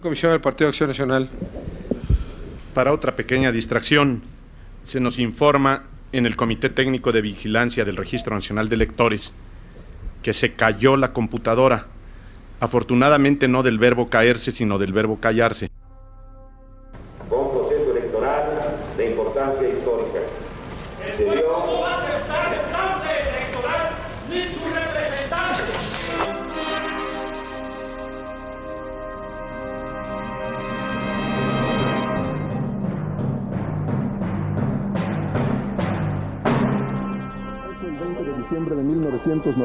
Comisión del Partido Acción Nacional. Para otra pequeña distracción, se nos informa en el Comité Técnico de Vigilancia del Registro Nacional de Electores que se cayó la computadora. Afortunadamente no del verbo caerse, sino del verbo callarse.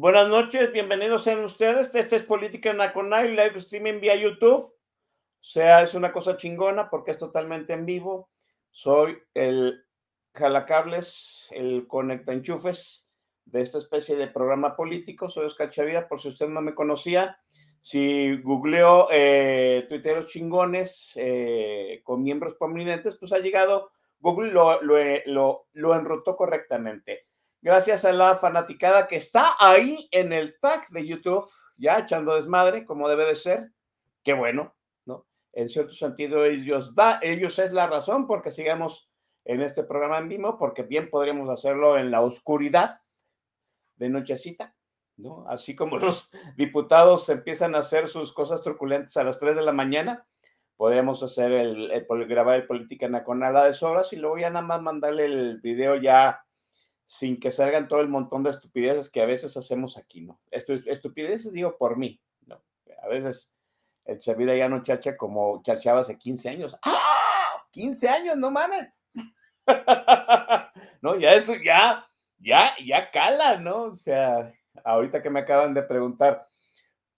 buenas noches, bienvenidos sean ustedes. Este es Política Nacional, live streaming vía YouTube. O sea, es una cosa chingona porque es totalmente en vivo. Soy el jalacables, el conecta enchufes de esta especie de programa político. Soy Oscar Chavira, por si usted no me conocía. Si googleo eh, tuiteros chingones eh, con miembros prominentes, pues ha llegado, Google lo, lo, lo, lo enrotó correctamente gracias a la fanaticada que está ahí en el tag de YouTube, ya echando desmadre, como debe de ser. Qué bueno, ¿no? En cierto sentido, ellos, da, ellos es la razón porque sigamos en este programa en vivo, porque bien podríamos hacerlo en la oscuridad de nochecita, ¿no? Así como los diputados empiezan a hacer sus cosas truculentes a las 3 de la mañana, podríamos hacer el, el grabar el Política Nacional a deshoras y luego ya nada más mandarle el video ya sin que salgan todo el montón de estupideces que a veces hacemos aquí, ¿no? Estupideces digo por mí, ¿no? A veces el Chavira ya no chacha como chachaba hace 15 años. ¡Ah! 15 años, no mames. no, ya eso, ya, ya, ya cala, ¿no? O sea, ahorita que me acaban de preguntar,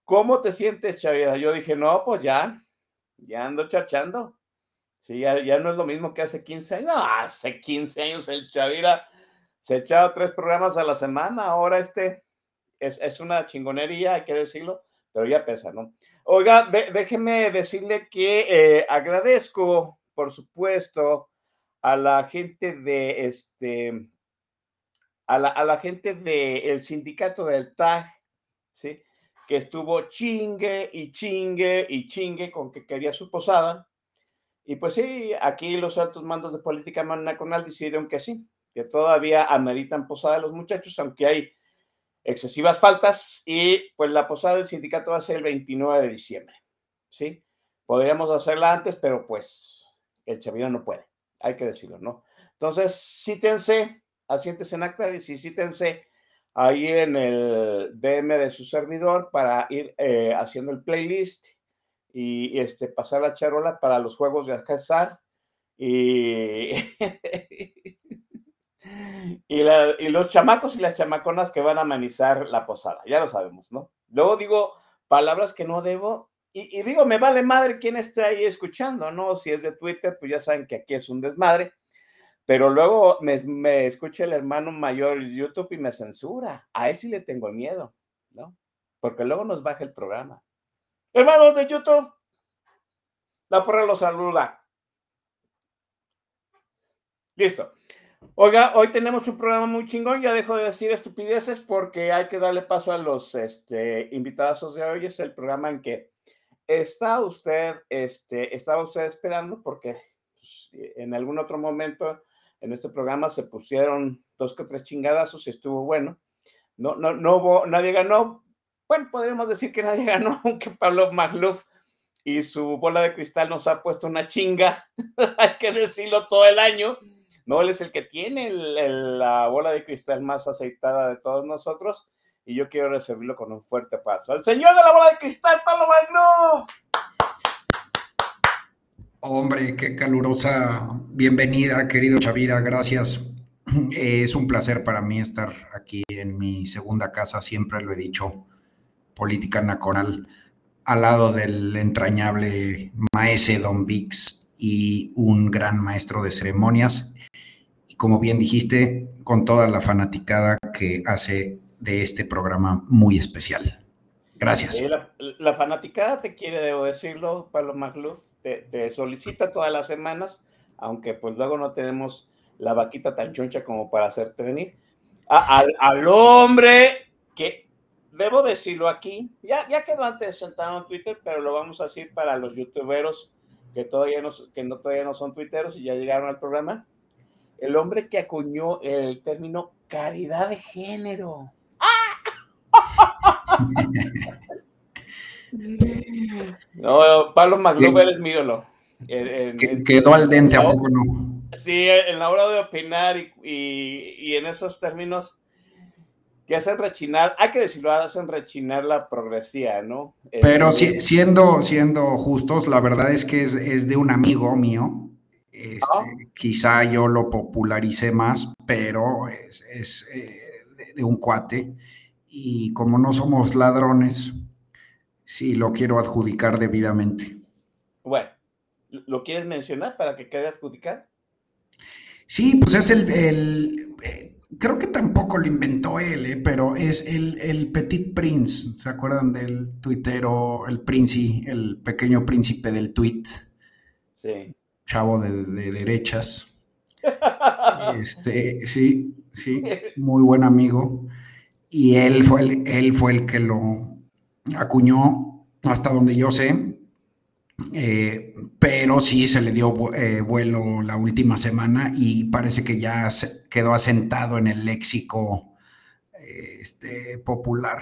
¿cómo te sientes, Chavira? Yo dije, no, pues ya, ya ando chachando. Sí, ya, ya no es lo mismo que hace 15 años. No, hace 15 años el Chavira se echaba tres programas a la semana, ahora este es, es, una chingonería, hay que decirlo, pero ya pesa, ¿no? Oiga, de, déjeme decirle que eh, agradezco, por supuesto, a la gente de este, a la, a la gente del el sindicato del TAG, ¿sí? Que estuvo chingue y chingue y chingue con que quería su posada. Y pues sí, aquí los altos mandos de política nacional decidieron que sí, que todavía ameritan posada los muchachos, aunque hay excesivas faltas, y pues la posada del sindicato va a ser el 29 de diciembre, ¿sí? Podríamos hacerla antes, pero pues el Chavira no puede, hay que decirlo, ¿no? Entonces, sítense, asiéntense en acta y sítense ahí en el DM de su servidor para ir eh, haciendo el playlist y, y, este, pasar la charola para los juegos de Alcázar y... Y, los chamacos y las chamaconas que van a amenizar la posada, ya lo sabemos, ¿no? Luego digo palabras que no debo y, digo, me vale madre quién esté ahí escuchando, ¿no? Si es de Twitter, pues ya saben que aquí es un desmadre, pero luego me, me escucha el hermano mayor de YouTube y me censura. A él sí le tengo miedo, ¿no? Porque luego nos baja el programa. Hermanos de YouTube, la porra los saluda. Listo. Oiga, hoy tenemos un programa muy chingón, ya dejo de decir estupideces porque hay que darle paso a los este, invitados de hoy. Es el programa en que está usted, este, estaba usted esperando porque pues, en algún otro momento en este programa se pusieron dos que tres chingadazos y estuvo bueno. No, no, no hubo, nadie ganó. Bueno, podríamos decir que nadie ganó, aunque Pablo Magluf y su bola de cristal nos ha puesto una chinga, hay que decirlo todo el año. No, él es el que tiene la bola de cristal más aceitada de todos nosotros y yo quiero recibirlo con un fuerte paso. ¡El señor de la bola de cristal, Pablo Magluf! Hombre, qué calurosa bienvenida, querido Chavira, gracias. Es un placer para mí estar aquí en mi segunda casa, siempre lo he dicho, Política Nacional, al lado del entrañable maese Don Vix y un gran maestro de ceremonias. Y como bien dijiste, con toda la fanaticada que hace de este programa muy especial. Gracias. la, fanaticada te quiere, debo decirlo, Pablo Magluf te, solicita todas las semanas, aunque pues luego no tenemos la vaquita tan choncha como para hacerte venir. al, hombre que, debo decirlo aquí, ya, ya quedó antes sentado en Twitter, pero lo vamos a decir para los youtuberos que todavía no, que no, todavía no son tuiteros y ya llegaron al programa. El hombre que acuñó el término caridad de género. No, Pablo McLuber es mi ídolo. quedó al dente, ¿a poco no? Sí, en la hora de opinar y, en esos términos que hacen rechinar, hay que decirlo, hacen rechinar la progresía, ¿no? Pero siendo, siendo justos, la verdad es que es, de un amigo mío. Este. Quizá yo lo popularicé más, pero es, eh, de un cuate. Y como no somos ladrones, Sí, lo quiero adjudicar debidamente. Bueno, ¿lo quieres mencionar para que quede adjudicar? Sí, pues es el, eh, creo que tampoco lo inventó él, eh, pero es el, Petit Prince, ¿se acuerdan del tuitero, el príncipe, el pequeño príncipe del tweet? Sí. Chavo de, derechas. este, sí, sí, muy buen amigo. Y él fue el, él fue el que lo, acuñó hasta donde yo sé, eh, pero sí se le dio eh, vuelo la última semana y parece que ya quedó asentado en el léxico este, popular.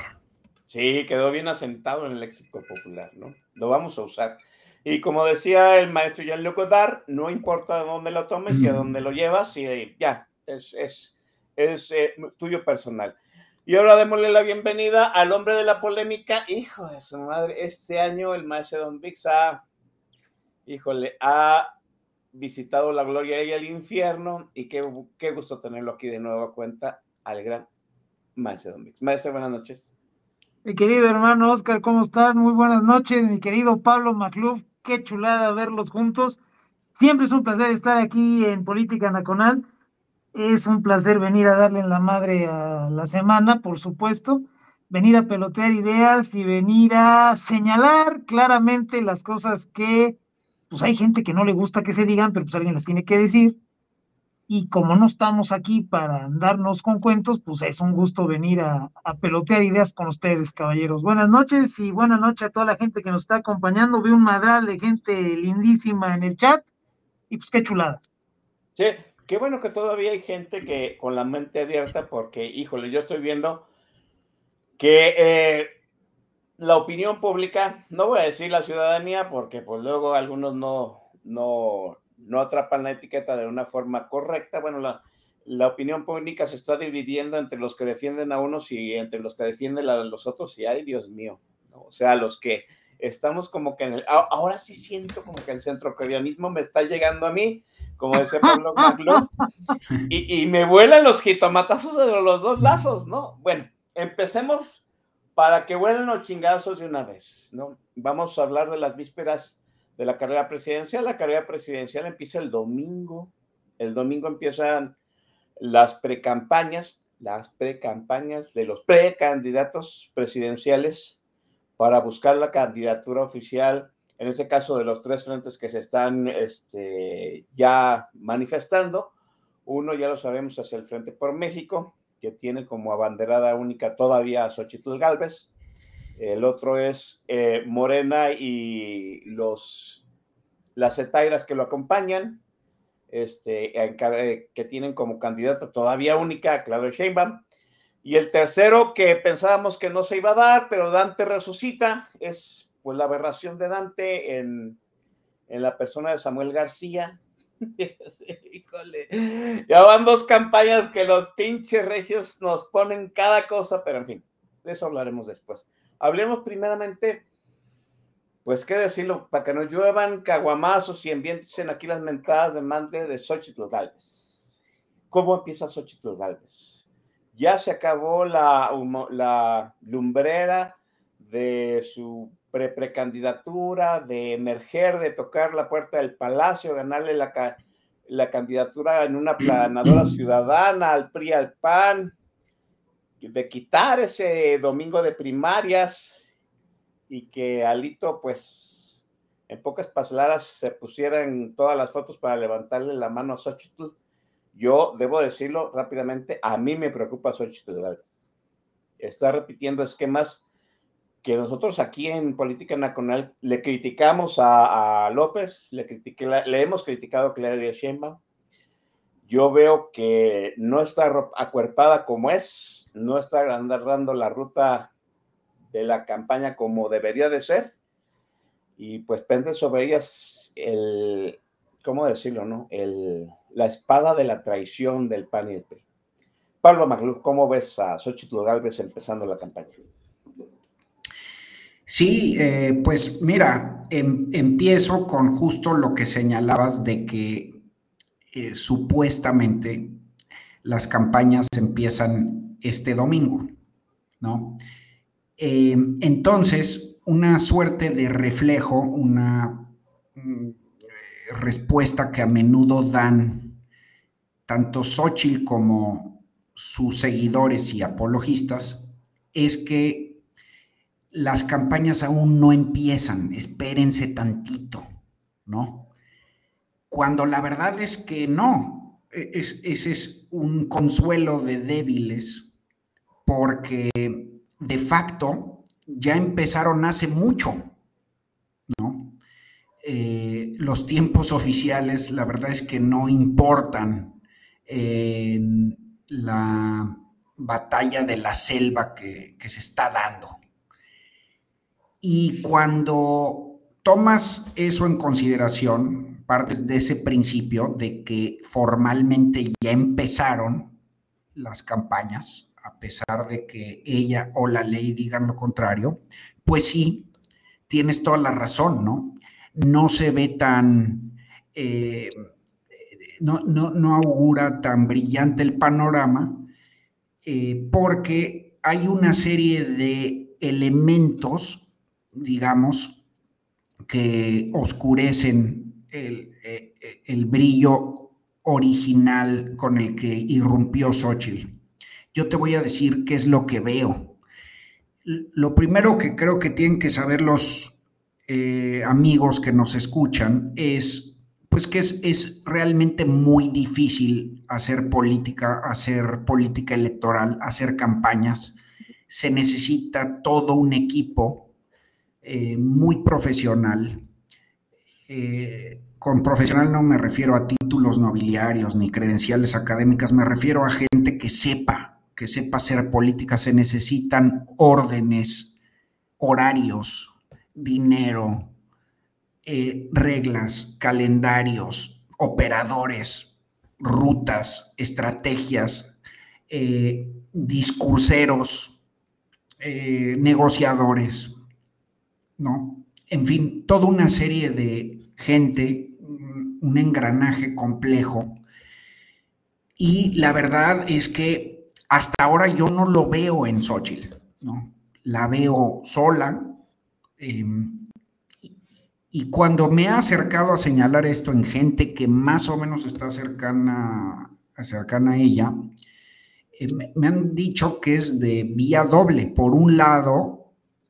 Sí, quedó bien asentado en el léxico popular, ¿no? Lo vamos a usar. Y como decía el maestro Jean-Luc Godard, no importa dónde lo tomes y a dónde lo llevas, y ya, es, es, es eh, tuyo personal. Y ahora démosle la bienvenida al hombre de la polémica. Hijo de su madre, este año el maestro Don Vix ha, híjole, ha visitado la gloria y el infierno. Y qué, qué gusto tenerlo aquí de nuevo a cuenta al gran maestro Don Vix. Maestro, buenas noches. Mi querido hermano Oscar, ¿cómo estás? Muy buenas noches. Mi querido Pablo Macluf, qué chulada verlos juntos. Siempre es un placer estar aquí en Política Nacional es un placer venir a darle en la madre a la semana, por supuesto, venir a pelotear ideas y venir a señalar claramente las cosas que, pues hay gente que no le gusta que se digan, pero pues alguien las tiene que decir. Y como no estamos aquí para andarnos con cuentos, pues es un gusto venir a, pelotear ideas con ustedes, caballeros. Buenas noches y buenas noches a toda la gente que nos está acompañando. Veo un madral de gente lindísima en el chat y pues qué chulada. Sí, Qué bueno que todavía hay gente que con la mente abierta, porque, híjole, yo estoy viendo que eh, la opinión pública, no voy a decir la ciudadanía, porque pues luego algunos no, no, no atrapan la etiqueta de una forma correcta. Bueno, la, la opinión pública se está dividiendo entre los que defienden a unos y entre los que defienden a los otros, y ay, Dios mío, o sea, los que estamos como que en el, ahora sí siento como que el centro coreanismo me está llegando a mí como decía Pablo y, y, me vuelan los jitomatazos de los dos lazos, ¿no? Bueno, empecemos para que vuelen los chingazos de una vez, ¿no? Vamos a hablar de las vísperas de la carrera presidencial. La carrera presidencial empieza el domingo. El domingo empiezan las precampañas, las precampañas de los precandidatos presidenciales para buscar la candidatura oficial en este caso de los tres frentes que se están este, ya manifestando. Uno ya lo sabemos es el Frente por México, que tiene como abanderada única todavía a Xochitl Galvez. El otro es eh, Morena y los, las etairas que lo acompañan. este, que tienen como candidata todavía única a Claudia Sheinbaum. Y el tercero que pensábamos que no se iba a dar, pero Dante resucita, es pues la aberración de Dante en, en la persona de Samuel García. Híjole, ya van dos campañas que los pinches regios nos ponen cada cosa, pero en fin, de eso hablaremos después. Hablemos primeramente, pues qué decirlo, para que nos lluevan caguamazos y envienten aquí las mentadas de madre de Xochitl Galvez. ¿Cómo empieza Xochitl Galvez? Ya se acabó la, la lumbrera de su pre-precandidatura, de emerger, de tocar la puerta del palacio, ganarle la, la candidatura en una planadora ciudadana al PRI, al PAN, de quitar ese domingo de primarias y que Alito, pues, en pocas palabras, se pusieran todas las fotos para levantarle la mano a Xochitl. Yo debo decirlo rápidamente, a mí me preocupa Xochitl Está repitiendo esquemas que nosotros aquí en Política Nacional le criticamos a, López, le, hemos criticado a Claudia Sheinbaum. Yo veo que no está acuerpada como es, no está agarrando la ruta de la campaña como debería de ser. Y pues pende sobre ellas el, ¿cómo decirlo, no? El, la espada de la traición del PAN y el PRI. Pablo Maglú, ¿cómo ves a Xochitl Galvez empezando la campaña? Sí, eh, pues mira, em, empiezo con justo lo que señalabas de que eh, supuestamente las campañas empiezan este domingo, ¿no? Eh, entonces, una suerte de reflejo, una mm, respuesta que a menudo dan tanto Xochitl como sus seguidores y apologistas, es que las campañas aún no empiezan, espérense tantito, ¿no? Cuando la verdad es que no, e-, ese es un consuelo de débiles, porque de facto ya empezaron hace mucho, ¿no? Eh, los tiempos oficiales, la verdad es que no importan en la batalla de la selva que se está dando. Y cuando tomas eso en consideración, partes de ese principio de que formalmente ya empezaron las campañas, a pesar de que ella o la ley digan lo contrario, pues sí, tienes toda la razón, ¿no? No se ve tan, eh, no, no, augura tan brillante el panorama, eh, porque hay una serie de elementos digamos, que oscurecen el, eh, el, brillo original con el que irrumpió Xochitl. Yo te voy a decir qué es lo que veo. Lo primero que creo que tienen que saber los eh, amigos que nos escuchan es, pues que es, es realmente muy difícil hacer política, hacer política electoral, hacer campañas. Se necesita todo un equipo eh, muy profesional. Eh, con profesional no me refiero a títulos nobiliarios ni credenciales académicas, me refiero a gente que sepa, que sepa hacer política. Se necesitan órdenes, horarios, dinero, eh, reglas, calendarios, operadores, rutas, estrategias, discurseros, negociadores, ¿no? En fin, toda una serie de gente, un engranaje complejo. Y la verdad es que hasta ahora yo no lo veo en Xochitl, ¿no? La veo sola. Em, y cuando me ha acercado a señalar esto en gente que más o menos está cercana, cercana a ella, eh, me han dicho que es de vía doble. Por un lado,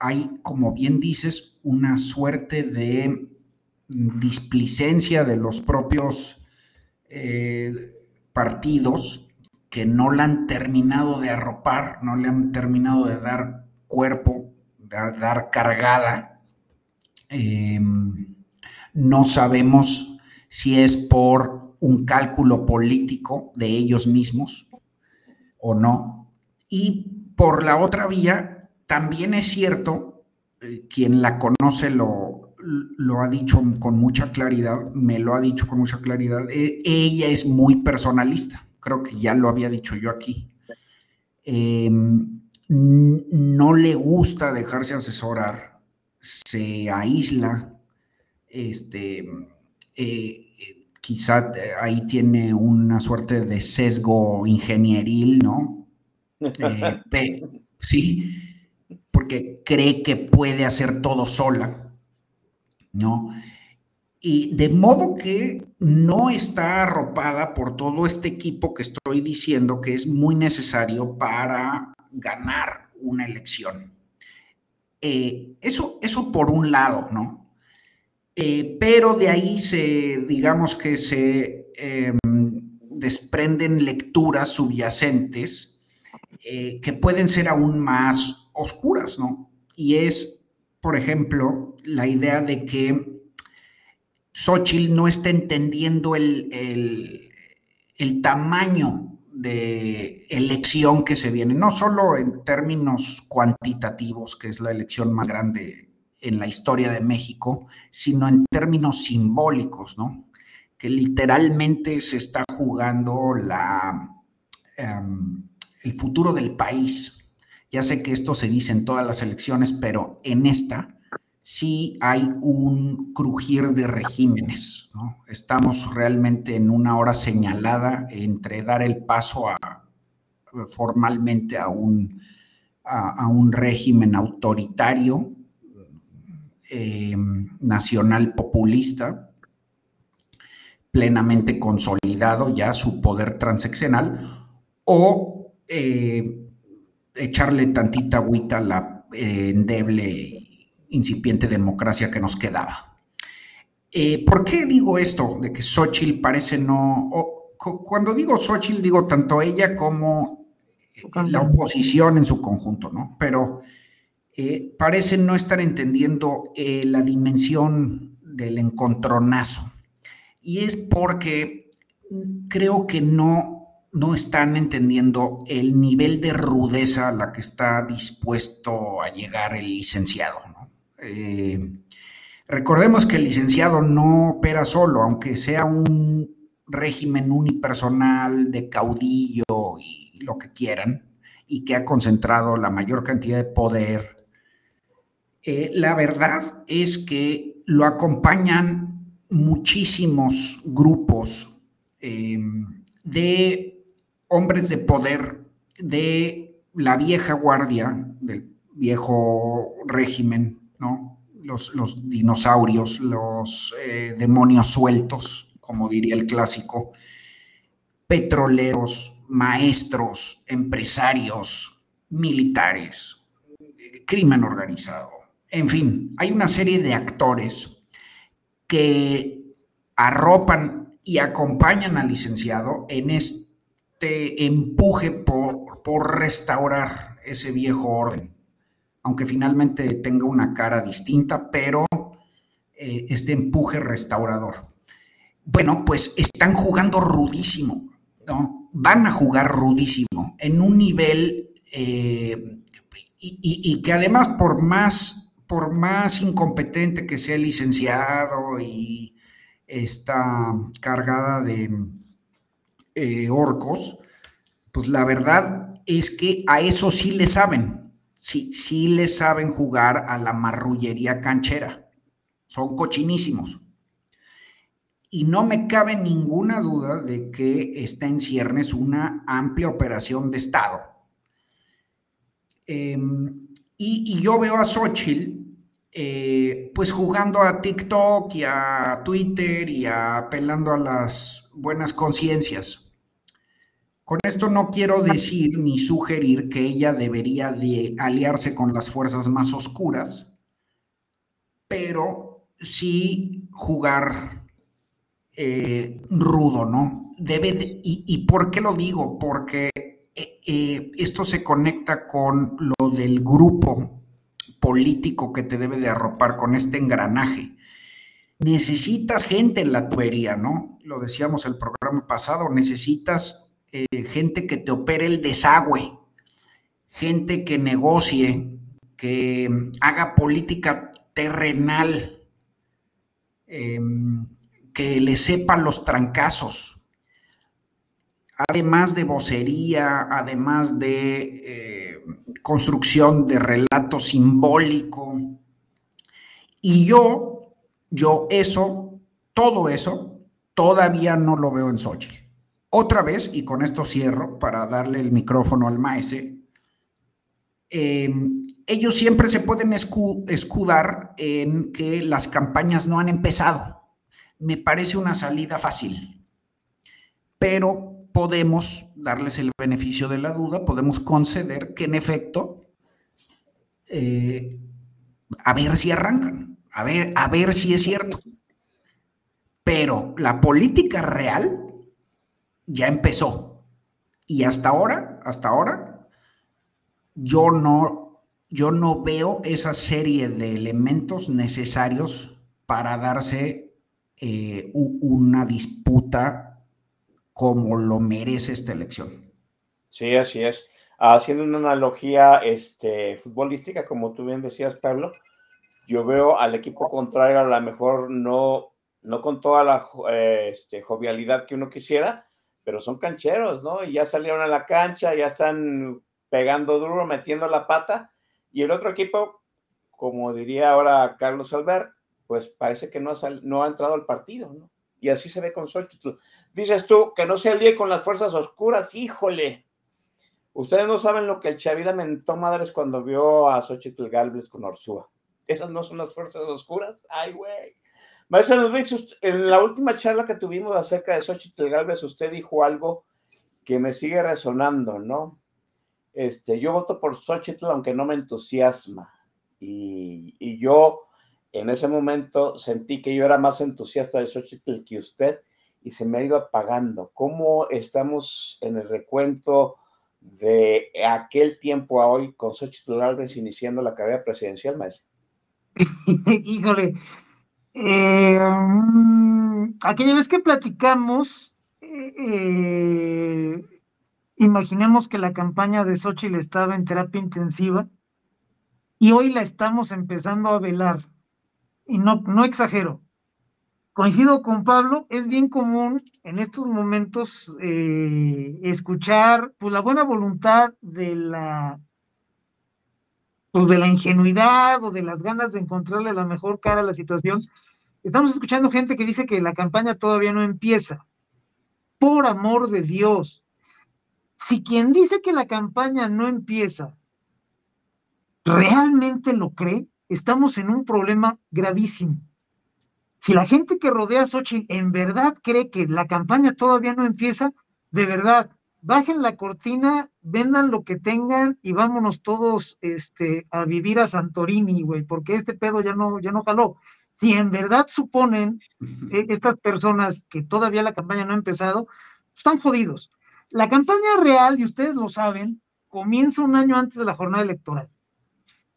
hay, como bien dices, una suerte de displicencia de los propios eh, partidos que no le han terminado de arropar, no le han terminado de dar cuerpo, de dar cargada. Em, no sabemos si es por un cálculo político de ellos mismos o no. Y por la otra vía, también es cierto, eh, quien la conoce lo, lo ha dicho con mucha claridad, me lo ha dicho con mucha claridad, e, ella es muy personalista, creo que ya lo había dicho yo aquí. Em, no le gusta dejarse asesorar, se aísla, este, eh, quizá ahí tiene una suerte de sesgo ingenieril, ¿no? Eh, sí, porque cree que puede hacer todo sola, ¿no? Y de modo que no está arropada por todo este equipo que estoy diciendo que es muy necesario para ganar una elección. Eh, eso, eso por un lado, ¿no? Eh, pero de ahí se, digamos que se em, desprenden lecturas subyacentes eh, que pueden ser aún más oscuras, ¿no? Y es, por ejemplo, la idea de que Xochitl no está entendiendo el, el tamaño de elección que se viene, no solo en términos cuantitativos, que es la elección más grande en la historia de México, sino en términos simbólicos, ¿no? Que literalmente se está jugando la, em, el futuro del país. Ya sé que esto se dice en todas las elecciones, pero en esta sí hay un crujir de regímenes. Estamos realmente en una hora señalada entre dar el paso formalmente a un, a un régimen autoritario eh, nacional populista, plenamente consolidado ya su poder transaccional, o eh, echarle tantita agüita a la eh, endeble, incipiente democracia que nos quedaba. ¿Por qué digo esto de que Xochitl parece no... cuando digo Xochitl digo tanto ella como la oposición en su conjunto, ¿no? Pero eh, parecen no estar entendiendo eh, la dimensión del encontronazo. Y es porque creo que no, no están entendiendo el nivel de rudeza a la que está dispuesto a llegar el licenciado. Eh, recordemos que el licenciado no opera solo, aunque sea un régimen unipersonal de caudillo y lo que quieran, y que ha concentrado la mayor cantidad de poder eh, la verdad es que lo acompañan muchísimos grupos em, de hombres de poder de la vieja guardia, del viejo régimen, ¿no? Los, dinosaurios, los eh, demonios sueltos, como diría el clásico, petroleros, maestros, empresarios, militares, crimen organizado, en fin, hay una serie de actores que arropan y acompañan al licenciado en este empuje por, por restaurar ese viejo orden, aunque finalmente tenga una cara distinta, pero eh, este empuje restaurador. Bueno, pues están jugando rudísimo, ¿no? Van a jugar rudísimo en un nivel eh, y, que además por más por más incompetente que sea el licenciado y está cargada de eh, orcos, pues la verdad es que a eso sí le saben, sí, sí le saben jugar a la marrullería canchera, son cochinísimos. Y no me cabe ninguna duda de que está en ciernes una amplia operación de Estado. Em, y, yo veo a Xochitl eh, pues jugando a TikTok y a Twitter y apelando a las buenas conciencias. Con esto no quiero decir ni sugerir que ella debería de aliarse con las fuerzas más oscuras, pero sí jugar eh, rudo, ¿no? Debe y, por qué lo digo? Porque eh, esto se conecta con lo del grupo político que te debe de arropar con este engranaje. necesitas gente en la tubería, ¿no? Lo decíamos el programa pasado, necesitas eh, gente que te opere el desagüe, gente que negocie, que haga política terrenal, em, que le sepa los trancazos, además de vocería, además de eh, construcción de relato simbólico. Y yo, yo eso, todo eso, todavía no lo veo en Xochitl. Otra vez, y con esto cierro para darle el micrófono al maese, em, ellos siempre se pueden escudar en que las campañas no han empezado. Me parece una salida fácil, pero podemos darles el beneficio de la duda, podemos conceder que en efecto, eh, a ver si arrancan, a ver, a ver si es cierto. Pero la política real ya empezó. Y hasta ahora, hasta ahora, yo no, yo no veo esa serie de elementos necesarios para darse eh, una disputa como lo merece esta elección. Sí, así es. Haciendo una analogía este, futbolística, como tú bien decías, Pablo, yo veo al equipo contrario a lo mejor no, no con toda la eh, este, jovialidad que uno quisiera, pero son cancheros, ¿no? Y ya salieron a la cancha, ya están pegando duro, metiendo la pata, y el otro equipo, como diría ahora Carlos Albert, pues parece que no ha, entrado al partido, ¿no? Y así se ve con suerte. Dices tú que no se alíe con las fuerzas oscuras, híjole. Ustedes no saben lo que el Chavira mentó madres cuando vio a Xochitl Galvez con Orsúa. Esas no son las fuerzas oscuras. Ay, güey. Maestra en la última charla que tuvimos acerca de Xochitl Galvez, usted dijo algo que me sigue resonando, ¿no? Este, yo voto por Xochitl aunque no me entusiasma. Y, y yo en ese momento sentí que yo era más entusiasta de Xochitl que usted y se me ha ido apagando. ¿Cómo estamos en el recuento de aquel tiempo a hoy con Xochitl Álvarez iniciando la carrera presidencial, maestro? Híjole, eh, mm, aquella vez que platicamos, eh, imaginemos que la campaña de Xochitl estaba en terapia intensiva y hoy la estamos empezando a velar. Y no, no exagero, coincido con Pablo, es bien común en estos momentos eh, escuchar pues, la buena voluntad de la, pues, de la ingenuidad o de las ganas de encontrarle la mejor cara a la situación. Estamos escuchando gente que dice que la campaña todavía no empieza. Por amor de Dios, si quien dice que la campaña no empieza realmente lo cree, estamos en un problema gravísimo si la gente que rodea a Xochitl en verdad cree que la campaña todavía no empieza, de verdad, bajen la cortina, vendan lo que tengan y vámonos todos este, a vivir a Santorini, güey, porque este pedo ya no, ya no jaló. Si en verdad suponen eh, estas personas que todavía la campaña no ha empezado, están jodidos. La campaña real, y ustedes lo saben, comienza un año antes de la jornada electoral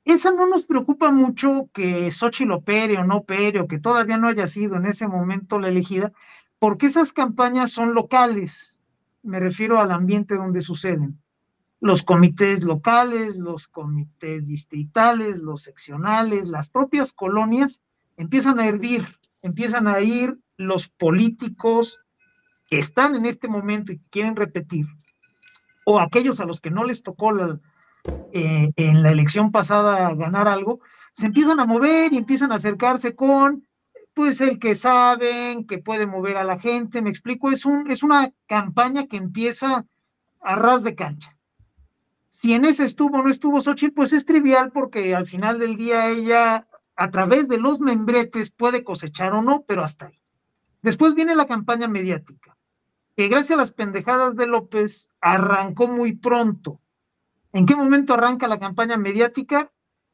esa no nos preocupa mucho que Xochitl opere o no opere o que todavía no haya sido en ese momento la elegida, porque esas campañas son locales, me refiero al ambiente donde suceden. Los comités locales, los comités distritales, los seccionales, las propias colonias empiezan a hervir, empiezan a ir los políticos que están en este momento y quieren repetir, o aquellos a los que no les tocó eh, en la elección pasada ganar algo, se empiezan a mover y empiezan a acercarse con, pues, el que saben, que puede mover a la gente, me explico, es, es una campaña que empieza a ras de cancha. Si en ese estuvo o no estuvo Xochitl, pues es trivial porque al final del día ella, a través de los membretes, puede cosechar o no, pero hasta ahí. Después viene la campaña mediática, que gracias a las pendejadas de López arrancó muy pronto ¿En qué momento arranca la campaña mediática?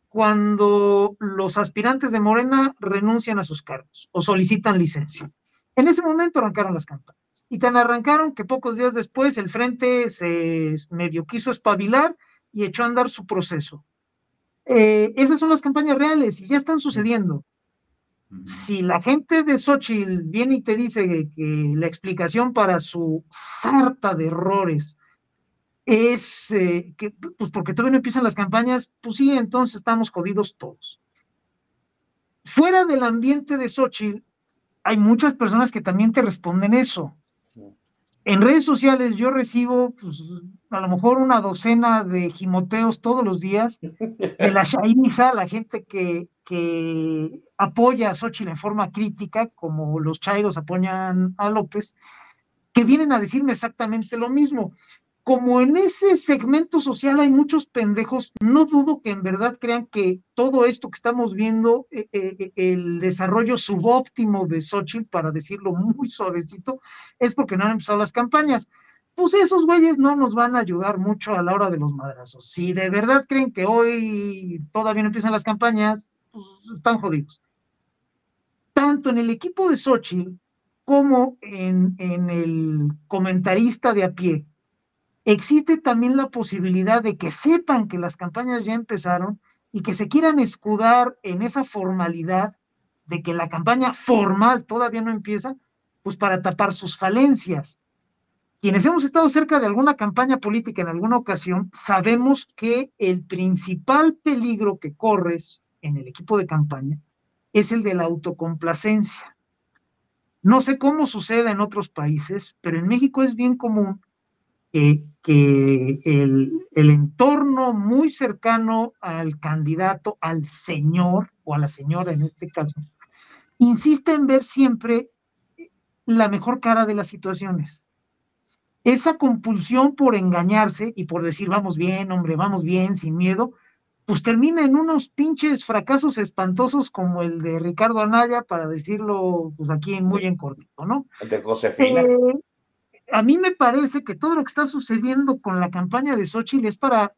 Cuando los aspirantes de Morena renuncian a sus cargos o solicitan licencia. En ese momento arrancaron las campañas. Y tan arrancaron que pocos días después el frente se medio quiso espabilar y echó a andar su proceso. Eh, esas son las campañas reales y ya están sucediendo. Si la gente de Xochitl viene y te dice que, que la explicación para su sarta de errores es eh, que, pues porque todavía no empiezan las campañas, pues sí, entonces estamos jodidos todos. Fuera del ambiente de Xochitl, hay muchas personas que también te responden eso. En redes sociales yo recibo pues, a lo mejor una docena de gimoteos todos los días de la Shainiza, la gente que, que apoya a Xochitl en forma crítica, como los Chairos apoyan a López, que vienen a decirme exactamente lo mismo como en ese segmento social hay muchos pendejos, no dudo que en verdad crean que todo esto que estamos viendo, eh, eh, eh, el desarrollo subóptimo de Xochitl, para decirlo muy suavecito, es porque no han empezado las campañas. Pues esos güeyes no nos van a ayudar mucho a la hora de los madrazos. Si de verdad creen que hoy todavía no empiezan las campañas, pues están jodidos. Tanto en el equipo de Xochitl como en, en el comentarista de a pie, existe también la posibilidad de que sepan que las campañas ya empezaron y que se quieran escudar en esa formalidad de que la campaña formal todavía no empieza, pues para tapar sus falencias. Quienes hemos estado cerca de alguna campaña política en alguna ocasión, sabemos que el principal peligro que corres en el equipo de campaña es el de la autocomplacencia. No sé cómo sucede en otros países, pero en México es bien común que, el, el, entorno muy cercano al candidato, al señor o a la señora en este caso, insiste en ver siempre la mejor cara de las situaciones. Esa compulsión por engañarse y por decir vamos bien, hombre, vamos bien, sin miedo, pues termina en unos pinches fracasos espantosos como el de Ricardo Anaya, para decirlo pues aquí muy en cortito, ¿no? El de Josefina. Eh, a mí me parece que todo lo que está sucediendo con la campaña de Xochitl es para,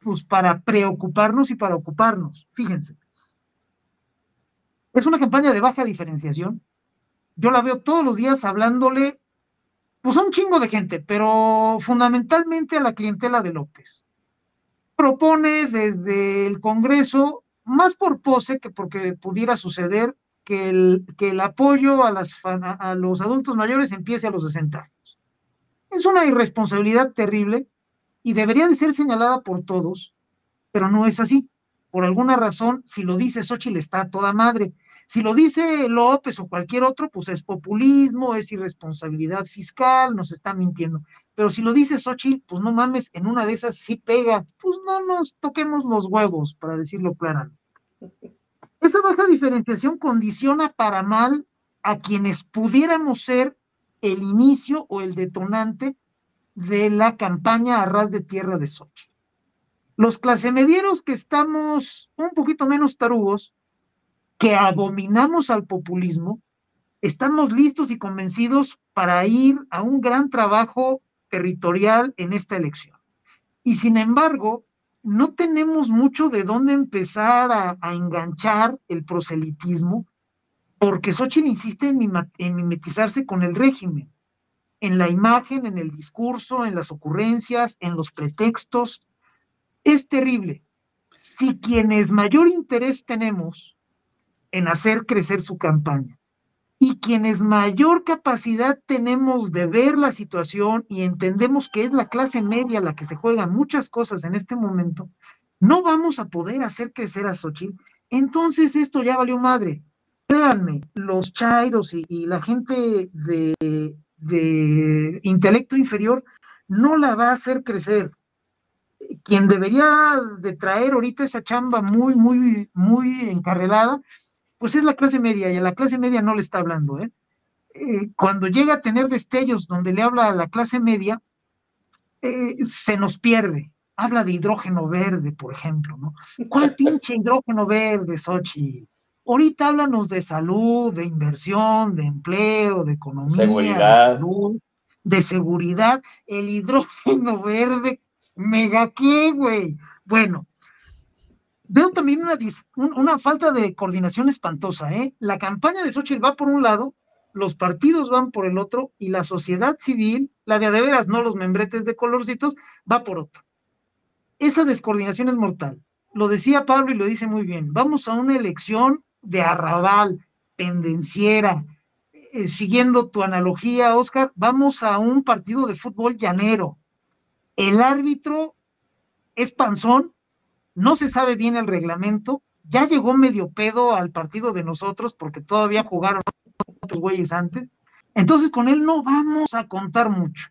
pues, para preocuparnos y para ocuparnos. Fíjense. Es una campaña de baja diferenciación. Yo la veo todos los días hablándole, pues a un chingo de gente, pero fundamentalmente a la clientela de López. Propone desde el Congreso, más por pose que porque pudiera suceder, que el, que el apoyo a, las, a los adultos mayores empiece a los 60 años es una irresponsabilidad terrible y debería de ser señalada por todos, pero no es así. Por alguna razón, si lo dice Xochitl está toda madre. Si lo dice López o cualquier otro, pues es populismo, es irresponsabilidad fiscal, nos está mintiendo. Pero si lo dice Xochitl, pues no mames, en una de esas sí pega. Pues no nos toquemos los huevos, para decirlo claramente. Esa baja diferenciación condiciona para mal a quienes pudiéramos ser el inicio o el detonante de la campaña a ras de tierra de Sochi. Los clasemedieros que estamos un poquito menos tarugos, que abominamos al populismo, estamos listos y convencidos para ir a un gran trabajo territorial en esta elección. Y sin embargo, no tenemos mucho de dónde empezar a, a enganchar el proselitismo porque Xochitl insiste en, mimetizarse con el régimen, en la imagen, en el discurso, en las ocurrencias, en los pretextos. Es terrible. Si quienes mayor interés tenemos en hacer crecer su campaña y quienes mayor capacidad tenemos de ver la situación y entendemos que es la clase media la que se juega muchas cosas en este momento, no vamos a poder hacer crecer a Xochitl, entonces esto ya valió madre créanme, los chairos y, la gente de, intelecto inferior no la va a hacer crecer. Quien debería de traer ahorita esa chamba muy, muy, muy encarrelada, pues es la clase media y a la clase media no le está hablando. ¿eh? eh cuando llega a tener destellos donde le habla a la clase media, eh, se nos pierde. Habla de hidrógeno verde, por ejemplo, ¿no? ¿Cuál pinche hidrógeno verde, Sochi? Ahorita háblanos de salud, de inversión, de empleo, de economía, seguridad. De, seguridad, el hidrógeno verde, mega qué, güey. Bueno, veo también una, una, falta de coordinación espantosa, ¿eh? La campaña de Xochitl va por un lado, los partidos van por el otro, y la sociedad civil, la de veras, no los membretes de colorcitos, va por otro. Esa descoordinación es mortal. Lo decía Pablo y lo dice muy bien. Vamos a una elección de arrabal. pendenciera. Eh, siguiendo tu analogía, Oscar, vamos a un partido de fútbol llanero. El árbitro es panzón, no se sabe bien el reglamento, ya llegó medio pedo al partido de nosotros porque todavía jugaron otros güeyes antes. Entonces con él no vamos a contar mucho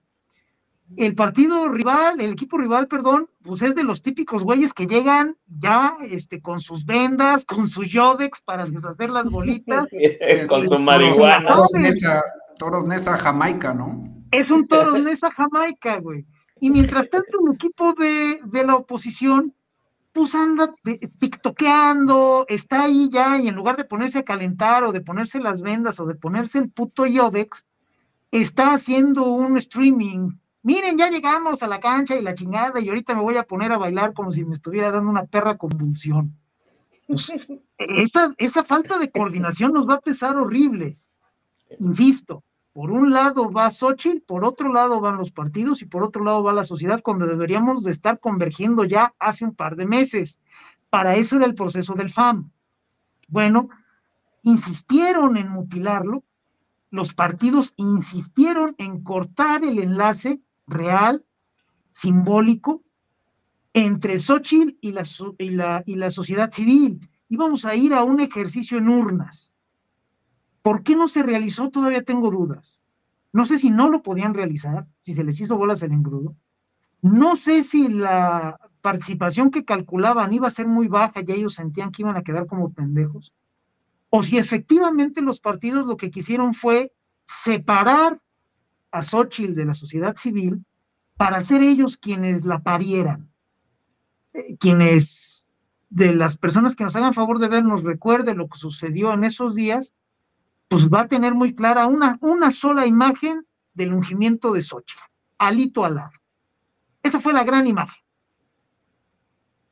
el partido rival, el equipo rival, perdón, pues es de los típicos güeyes que llegan ya este, con sus vendas, con su yodex para deshacer las bolitas. con su marihuana. Toros Nesa, toros Nesa Jamaica, ¿no? Es un Toros Nesa Jamaica, güey. Y mientras tanto el equipo de, de la oposición, pues anda tiktokeando, está ahí ya, y en lugar de ponerse a calentar o de ponerse las vendas o de ponerse el puto yodex, está haciendo un streaming miren, ya llegamos a la cancha y la chingada, y ahorita me voy a poner a bailar como si me estuviera dando una perra convulsión. Pues, esa, esa falta de coordinación nos va a pesar horrible. Insisto, por un lado va Xochitl, por otro lado van los partidos y por otro lado va la sociedad, cuando deberíamos de estar convergiendo ya hace un par de meses. Para eso era el proceso del FAM. Bueno, insistieron en mutilarlo, los partidos insistieron en cortar el enlace real, simbólico, entre Xochitl y la, y, la, y la sociedad civil. Íbamos a ir a un ejercicio en urnas. ¿Por qué no se realizó? Todavía tengo dudas. No sé si no lo podían realizar, si se les hizo bolas el engrudo. No sé si la participación que calculaban iba a ser muy baja y ellos sentían que iban a quedar como pendejos. O si efectivamente los partidos lo que quisieron fue separar a Xochitl de la sociedad civil para ser ellos quienes la parieran, eh, quienes de las personas que nos hagan favor de ver nos recuerde lo que sucedió en esos días, pues va a tener muy clara una, una sola imagen del ungimiento de Xochitl, alito al lado. Esa fue la gran imagen.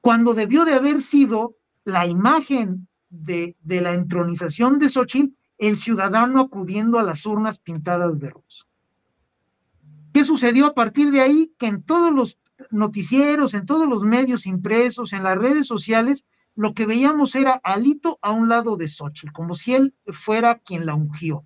Cuando debió de haber sido la imagen de, de la entronización de Xochitl, el ciudadano acudiendo a las urnas pintadas de rosa. ¿Qué sucedió a partir de ahí? Que en todos los noticieros, en todos los medios impresos, en las redes sociales, lo que veíamos era Alito a un lado de Xochitl, como si él fuera quien la ungió.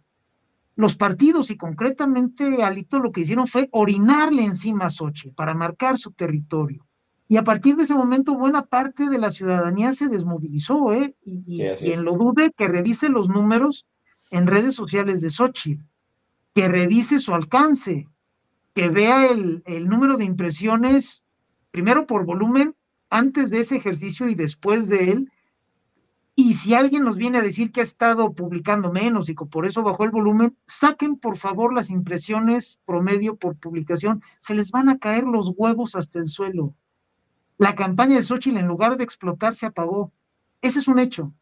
Los partidos y concretamente Alito lo que hicieron fue orinarle encima a Xochitl para marcar su territorio. Y a partir de ese momento, buena parte de la ciudadanía se desmovilizó, ¿eh? Y, y quien lo dude, que revise los números en redes sociales de Xochitl, que revise su alcance, que vea el, número de impresiones, primero por volumen, antes de ese ejercicio y después de él. Y si alguien nos viene a decir que ha estado publicando menos y que por eso bajó el volumen, saquen por favor las impresiones promedio por publicación. Se les van a caer los huevos hasta el suelo. La campaña de Xochitl, en lugar de explotar, se apagó. Ese es un hecho.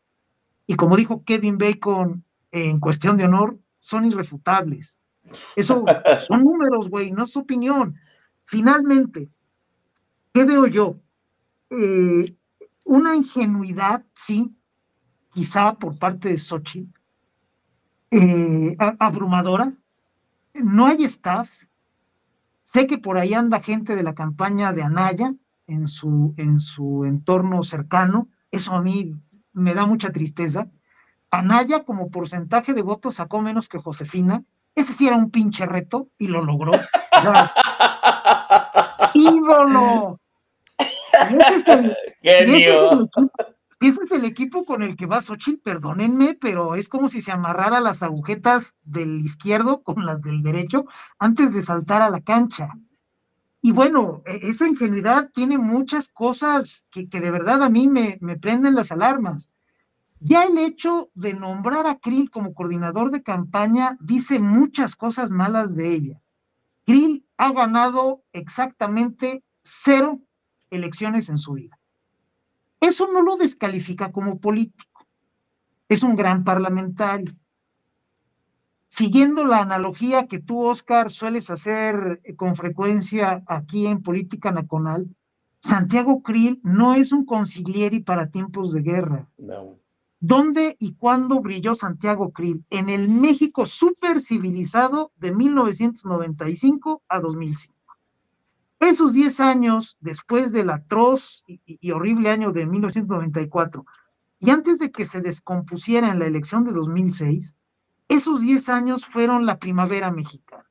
Y como dijo Kevin Bacon en cuestión de honor, son irrefutables. Eso son números, güey, no es opinión. Finalmente, ¿qué veo yo? Eh, una ingenuidad, sí, quizá por parte de Sochi, eh, abrumadora. No hay staff. Sé que por ahí anda gente de la campaña de Anaya en su, en su entorno cercano. Eso a mí me da mucha tristeza. Anaya, como porcentaje de votos, sacó menos que Josefina. Ese sí era un pinche reto y lo logró. ¡Ídolo! ese es el, Genio. Ese es, el equipo con el que va Xochitl, perdónenme, pero es como si se amarrara las agujetas del izquierdo con las del derecho antes de saltar a la cancha. Y bueno, e, esa ingenuidad tiene muchas cosas que, que de verdad a mí me, me prenden las alarmas. Ya el hecho de nombrar a Krill como coordinador de campaña dice muchas cosas malas de ella. Krill ha ganado exactamente cero elecciones en su vida. Eso no lo descalifica como político. Es un gran parlamentario. Siguiendo la analogía que tú, Oscar, sueles hacer con frecuencia aquí en Política Nacional, Santiago Krill no es un consiglieri para tiempos de guerra. No. ¿Dónde y cuándo brilló Santiago Krill? En el México super civilizado de 1995 a 2005. Esos 10 años después del atroz y, horrible año de 1994 Y antes de que se descompusiera en la elección de 2006, esos 10 años fueron la primavera mexicana.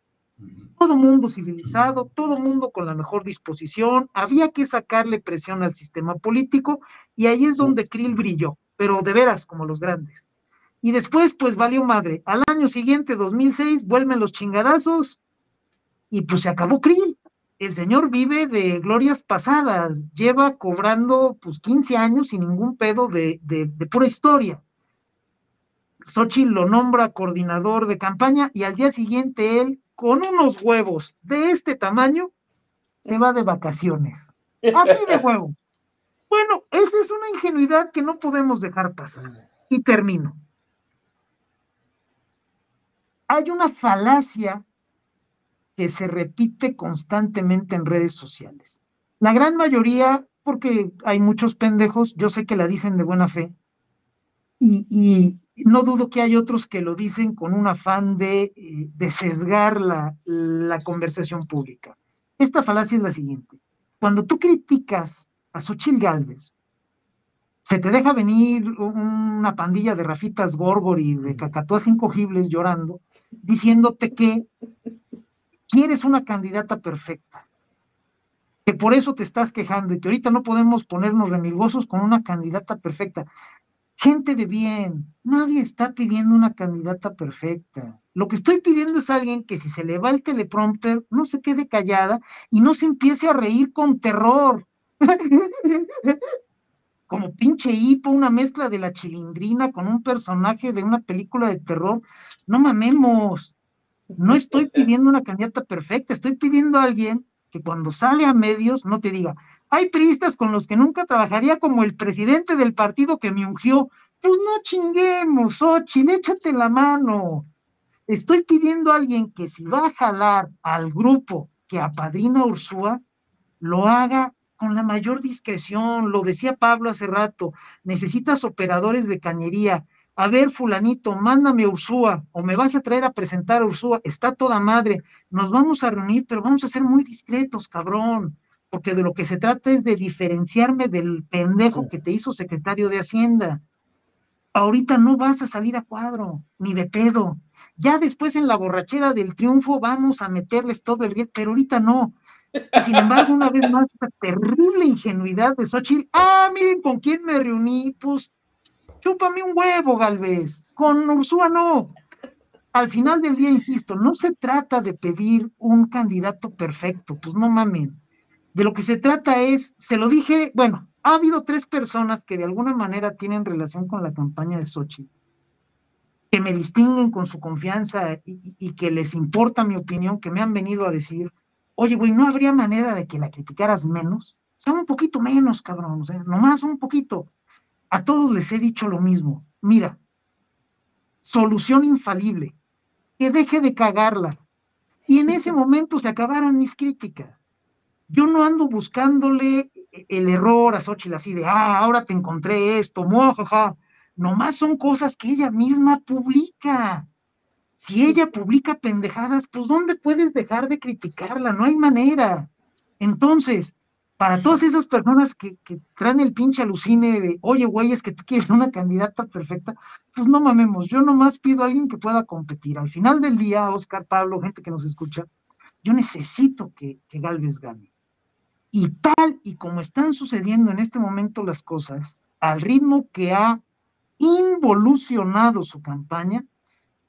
Todo mundo civilizado, todo mundo con la mejor disposición, había que sacarle presión al sistema político y ahí es donde Krill brilló, pero de veras como los grandes. Y después, pues valió madre. Al año siguiente, 2006, vuelven los chingadazos y pues se acabó Krill. El señor vive de glorias pasadas, lleva cobrando pues 15 años sin ningún pedo de, de, pura historia. Xochitl lo nombra coordinador de campaña y al día siguiente él, con unos huevos de este tamaño, se va de vacaciones. Así de huevo. Bueno, esa es una ingenuidad que no podemos dejar pasar. Y termino. Hay una falacia que se repite constantemente en redes sociales. La gran mayoría, porque hay muchos pendejos, yo sé que la dicen de buena fe, y, y no dudo que hay otros que lo dicen con un afán de, eh, de sesgar la, la, conversación pública. Esta falacia es la siguiente. Cuando tú criticas a Xochitl Galvez, se te deja venir una pandilla de rafitas Gorgor y de cacatúas incogibles llorando, diciéndote que quieres una candidata perfecta, que por eso te estás quejando y que ahorita no podemos ponernos remilgosos con una candidata perfecta. Gente de bien, nadie está pidiendo una candidata perfecta. Lo que estoy pidiendo es alguien que si se le va el teleprompter, no se quede callada y no se empiece a reír con terror. Como pinche hipo, una mezcla de la chilindrina con un personaje de una película de terror. No mamemos. No estoy pidiendo una candidata perfecta, estoy pidiendo a alguien que cuando sale a medios no te diga, hay priistas con los que nunca trabajaría como el presidente del partido que me ungió. Pues no chinguemos, Xochitl, échate la mano. Estoy pidiendo a alguien que si va a jalar al grupo que apadrina Ursúa, lo haga con la mayor discreción. Lo decía Pablo hace rato, necesitas operadores de cañería, a ver, fulanito, mándame a Ursúa, o me vas a traer a presentar a Ursúa, está toda madre, nos vamos a reunir, pero vamos a ser muy discretos, cabrón, porque de lo que se trata es de diferenciarme del pendejo que te hizo secretario de Hacienda. Ahorita no vas a salir a cuadro, ni de pedo. Ya después en la borrachera del triunfo vamos a meterles todo el bien, pero ahorita no. Sin embargo, una vez más, esta terrible ingenuidad de Xochitl, ah, miren con quién me reuní, pues chúpame un huevo, Galvez. Con Ursúa no. Al final del día, insisto, no se trata de pedir un candidato perfecto, pues no mamen. De lo que se trata es, se lo dije, bueno, ha habido tres personas que de alguna manera tienen relación con la campaña de Sochi, que me distinguen con su confianza y, y que les importa mi opinión, que me han venido a decir, oye, güey, ¿no habría manera de que la criticaras menos? O sea, un poquito menos, cabrón, o sea, nomás un poquito a todos les he dicho lo mismo. Mira, solución infalible, que deje de cagarla. Y en ese momento se acabaron mis críticas. Yo no ando buscándole el error a Xochitl así de, ah, ahora te encontré esto, mojaja. Nomás son cosas que ella misma publica. Si ella publica pendejadas, pues ¿dónde puedes dejar de criticarla? No hay manera. Entonces, para todas esas personas que, traen el pinche alucine de, oye, güey, es que tú quieres una candidata perfecta, pues no mamemos, yo nomás pido a alguien que pueda competir. Al final del día, Oscar, Pablo, gente que nos escucha, yo necesito que, que Galvez gane. Y tal y como están sucediendo en este momento las cosas, al ritmo que ha involucionado su campaña,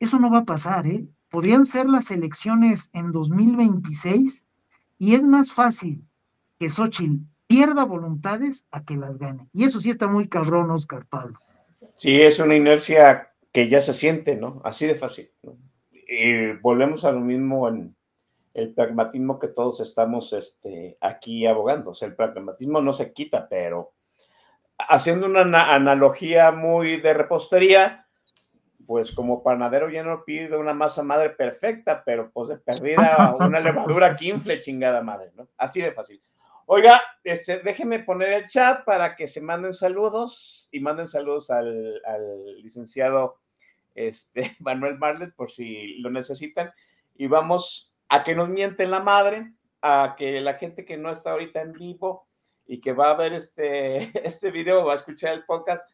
eso no va a pasar, ¿eh? Podrían ser las elecciones en 2026 y es más fácil que Xochitl pierda voluntades a que las gane. Y eso sí está muy cabrón, Oscar Pablo. Sí, es una inercia que ya se siente, ¿no? Así de fácil. Y volvemos a lo mismo en el pragmatismo que todos estamos este, aquí abogando. O sea, el pragmatismo no se quita, pero haciendo una analogía muy de repostería, pues como panadero ya no pide una masa madre perfecta, pero pues de perdida una levadura que infle chingada madre, ¿no? Así de fácil. Oiga, este, déjeme poner el chat para que se manden saludos y manden saludos al, al licenciado este, Manuel Marlet por si lo necesitan. Y vamos a que nos mienten la madre, a que la gente que no está ahorita en vivo y que va a ver este, este video, va a escuchar el podcast,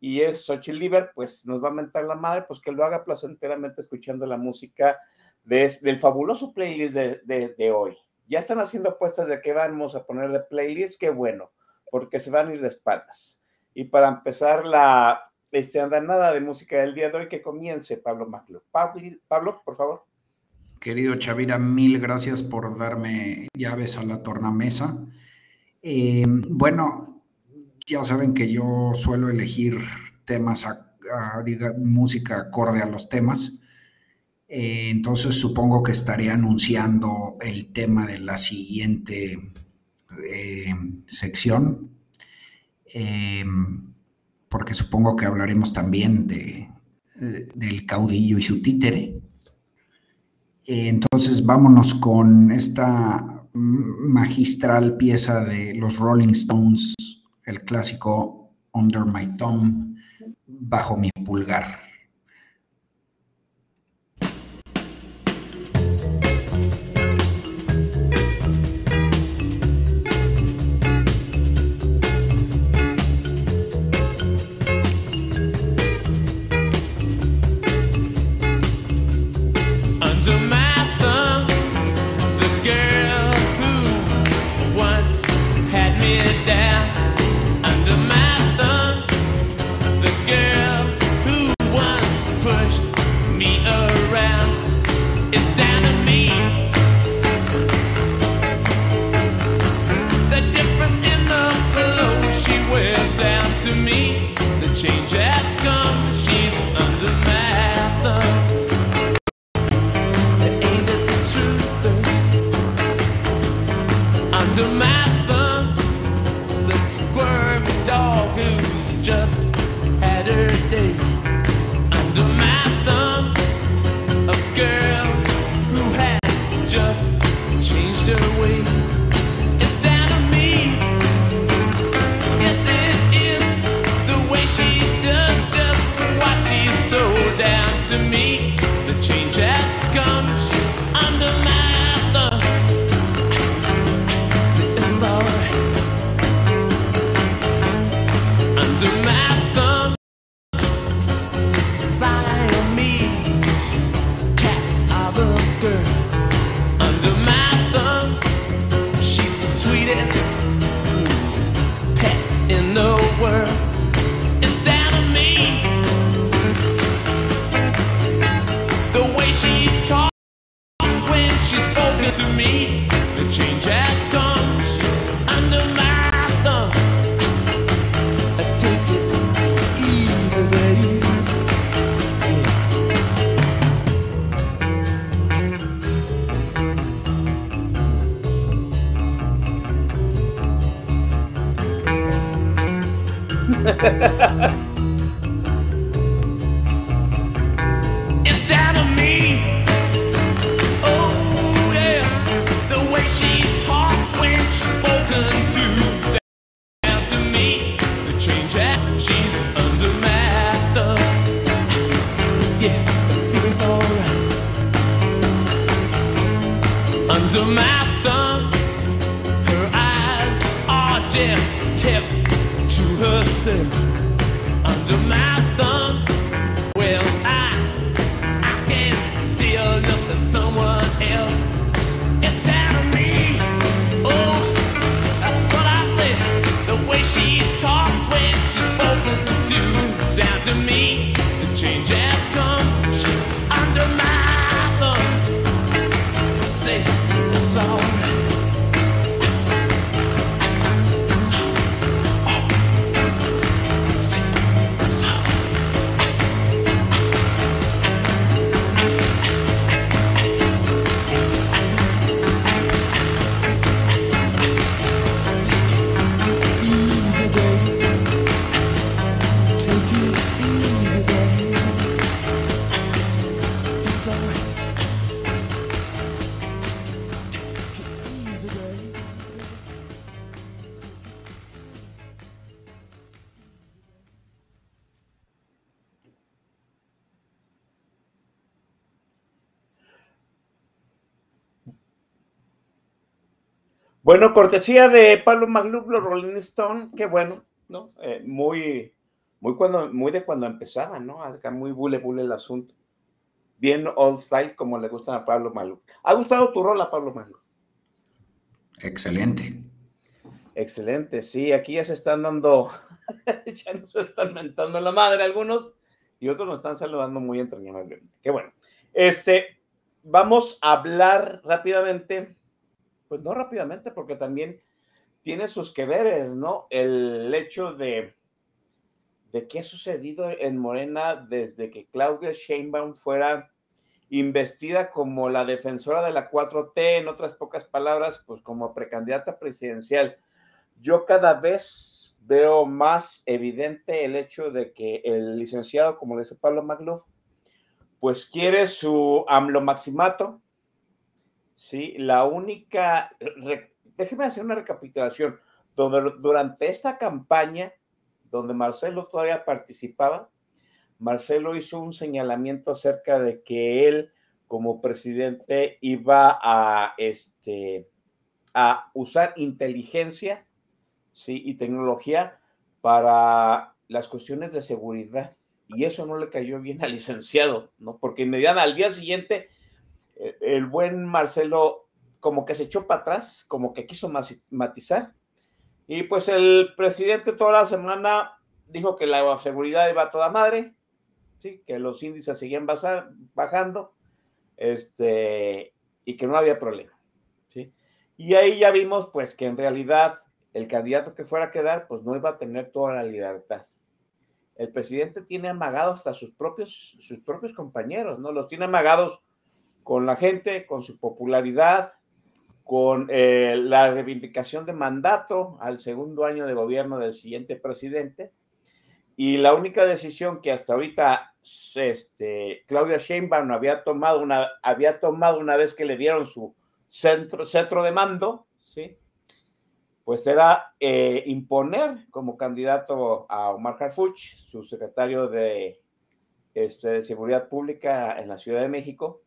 y es Xochitl pues nos va a mentar la madre, pues que lo haga placenteramente escuchando la música de, del fabuloso playlist de, de, hoy. Ya están haciendo apuestas de qué vamos a poner de playlist, qué bueno, porque se van a ir de espaldas. Y para empezar la este, nada de música del día de hoy, que comience Pablo Maclo. Pablo, Pablo, por favor. Querido Chavira, mil gracias por darme llaves a la tornamesa. Eh, bueno, ya saben que yo suelo elegir temas, a, música acorde a los temas. Eh, entonces supongo que estaré anunciando el tema de la siguiente eh, sección, porque supongo que hablaremos también de, del caudillo y su títere. Entonces vámonos con esta magistral pieza de los Rolling Stones, el clásico Under My Thumb, bajo mi pulgar. Bueno, cortesía de Pablo Maglub, los Rolling Stone, qué bueno, ¿no? Eh, muy, Muy, cuando, muy de cuando empezaba, ¿no? Acá muy bule bule el asunto. Bien old style como le gusta a Pablo Malú. ¿Ha gustado tu rol a Pablo Malú? Excelente. Excelente, sí, aquí ya se están dando, ya nos están mentando la madre algunos y otros nos están saludando muy entrañablemente. Qué bueno. Este, vamos a hablar rápidamente, pues no rápidamente, porque también tiene sus que veres, ¿no? El hecho de, de qué ha sucedido en Morena desde que Claudia Sheinbaum fuera investida como la defensora de la 4T, en otras pocas palabras, pues como precandidata presidencial yo cada vez veo más evidente el hecho de que el licenciado, como le dice Pablo Magluf, pues quiere su AMLO maximato. Sí, la única, déjeme hacer una recapitulación. durante esta campaña, donde Marcelo todavía participaba, Marcelo hizo un señalamiento acerca de que él, como presidente, iba a, este, a usar inteligencia ¿sí? y tecnología para las cuestiones de seguridad. Y eso no le cayó bien al licenciado, ¿no? Porque inmediatamente al día siguiente, el buen Marcelo como que se echó para atrás, como que quiso matizar. Y pues el presidente toda la semana dijo que la seguridad iba a toda madre, ¿sí? que los índices seguían bajando este, y que no había problema. ¿sí? Y ahí ya vimos pues que en realidad el candidato que fuera a quedar, pues no iba a tener toda la libertad. El presidente tiene amagados hasta sus propios, sus propios compañeros, ¿no? Los tiene amagados con la gente, con su popularidad, con eh, la reivindicación de mandato al segundo año de gobierno del siguiente presidente. Y la única decisión que hasta ahorita este, Claudia Sheinbaum había tomado, una, había tomado una vez que le dieron su centro, centro de mando, ¿sí? pues era eh, imponer como candidato a Omar Harfuch, su secretario de, este, de Seguridad Pública en la Ciudad de México,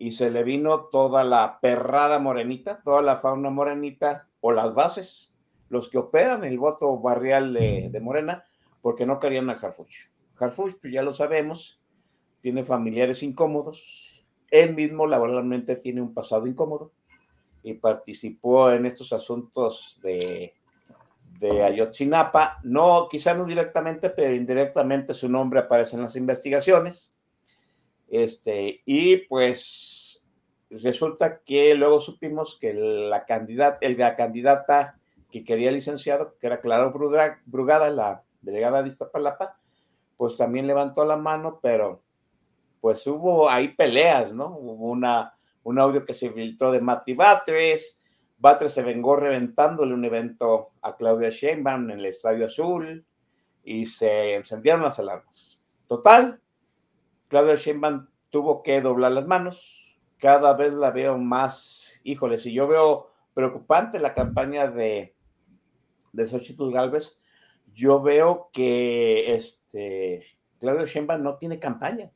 y se le vino toda la perrada morenita, toda la fauna morenita o las bases, los que operan el voto barrial de, Morena, porque no querían a Harfuch. Harfuch, pues ya lo sabemos, tiene familiares incómodos, él mismo laboralmente tiene un pasado incómodo y participó en estos asuntos de, de Ayotzinapa. No, quizá no directamente, pero indirectamente su nombre aparece en las investigaciones. Este, y pues resulta que luego supimos que la candidata, la candidata que quería licenciado, que era Clara Brugada, la delegada de Iztapalapa, pues también levantó la mano, pero pues hubo ahí peleas, ¿no? Hubo una un audio que se filtró de Matri Batres. Batres se vengó reventándole un evento a Claudia Sheinbaum en el Estadio Azul y se encendieron las alarmas. Total, Claudia Sheinbaum tuvo que doblar las manos. Cada vez la veo más, híjole, si yo veo preocupante la campaña de, de Xochitl Galvez, yo veo que este, Claudia Sheinbaum no tiene campaña.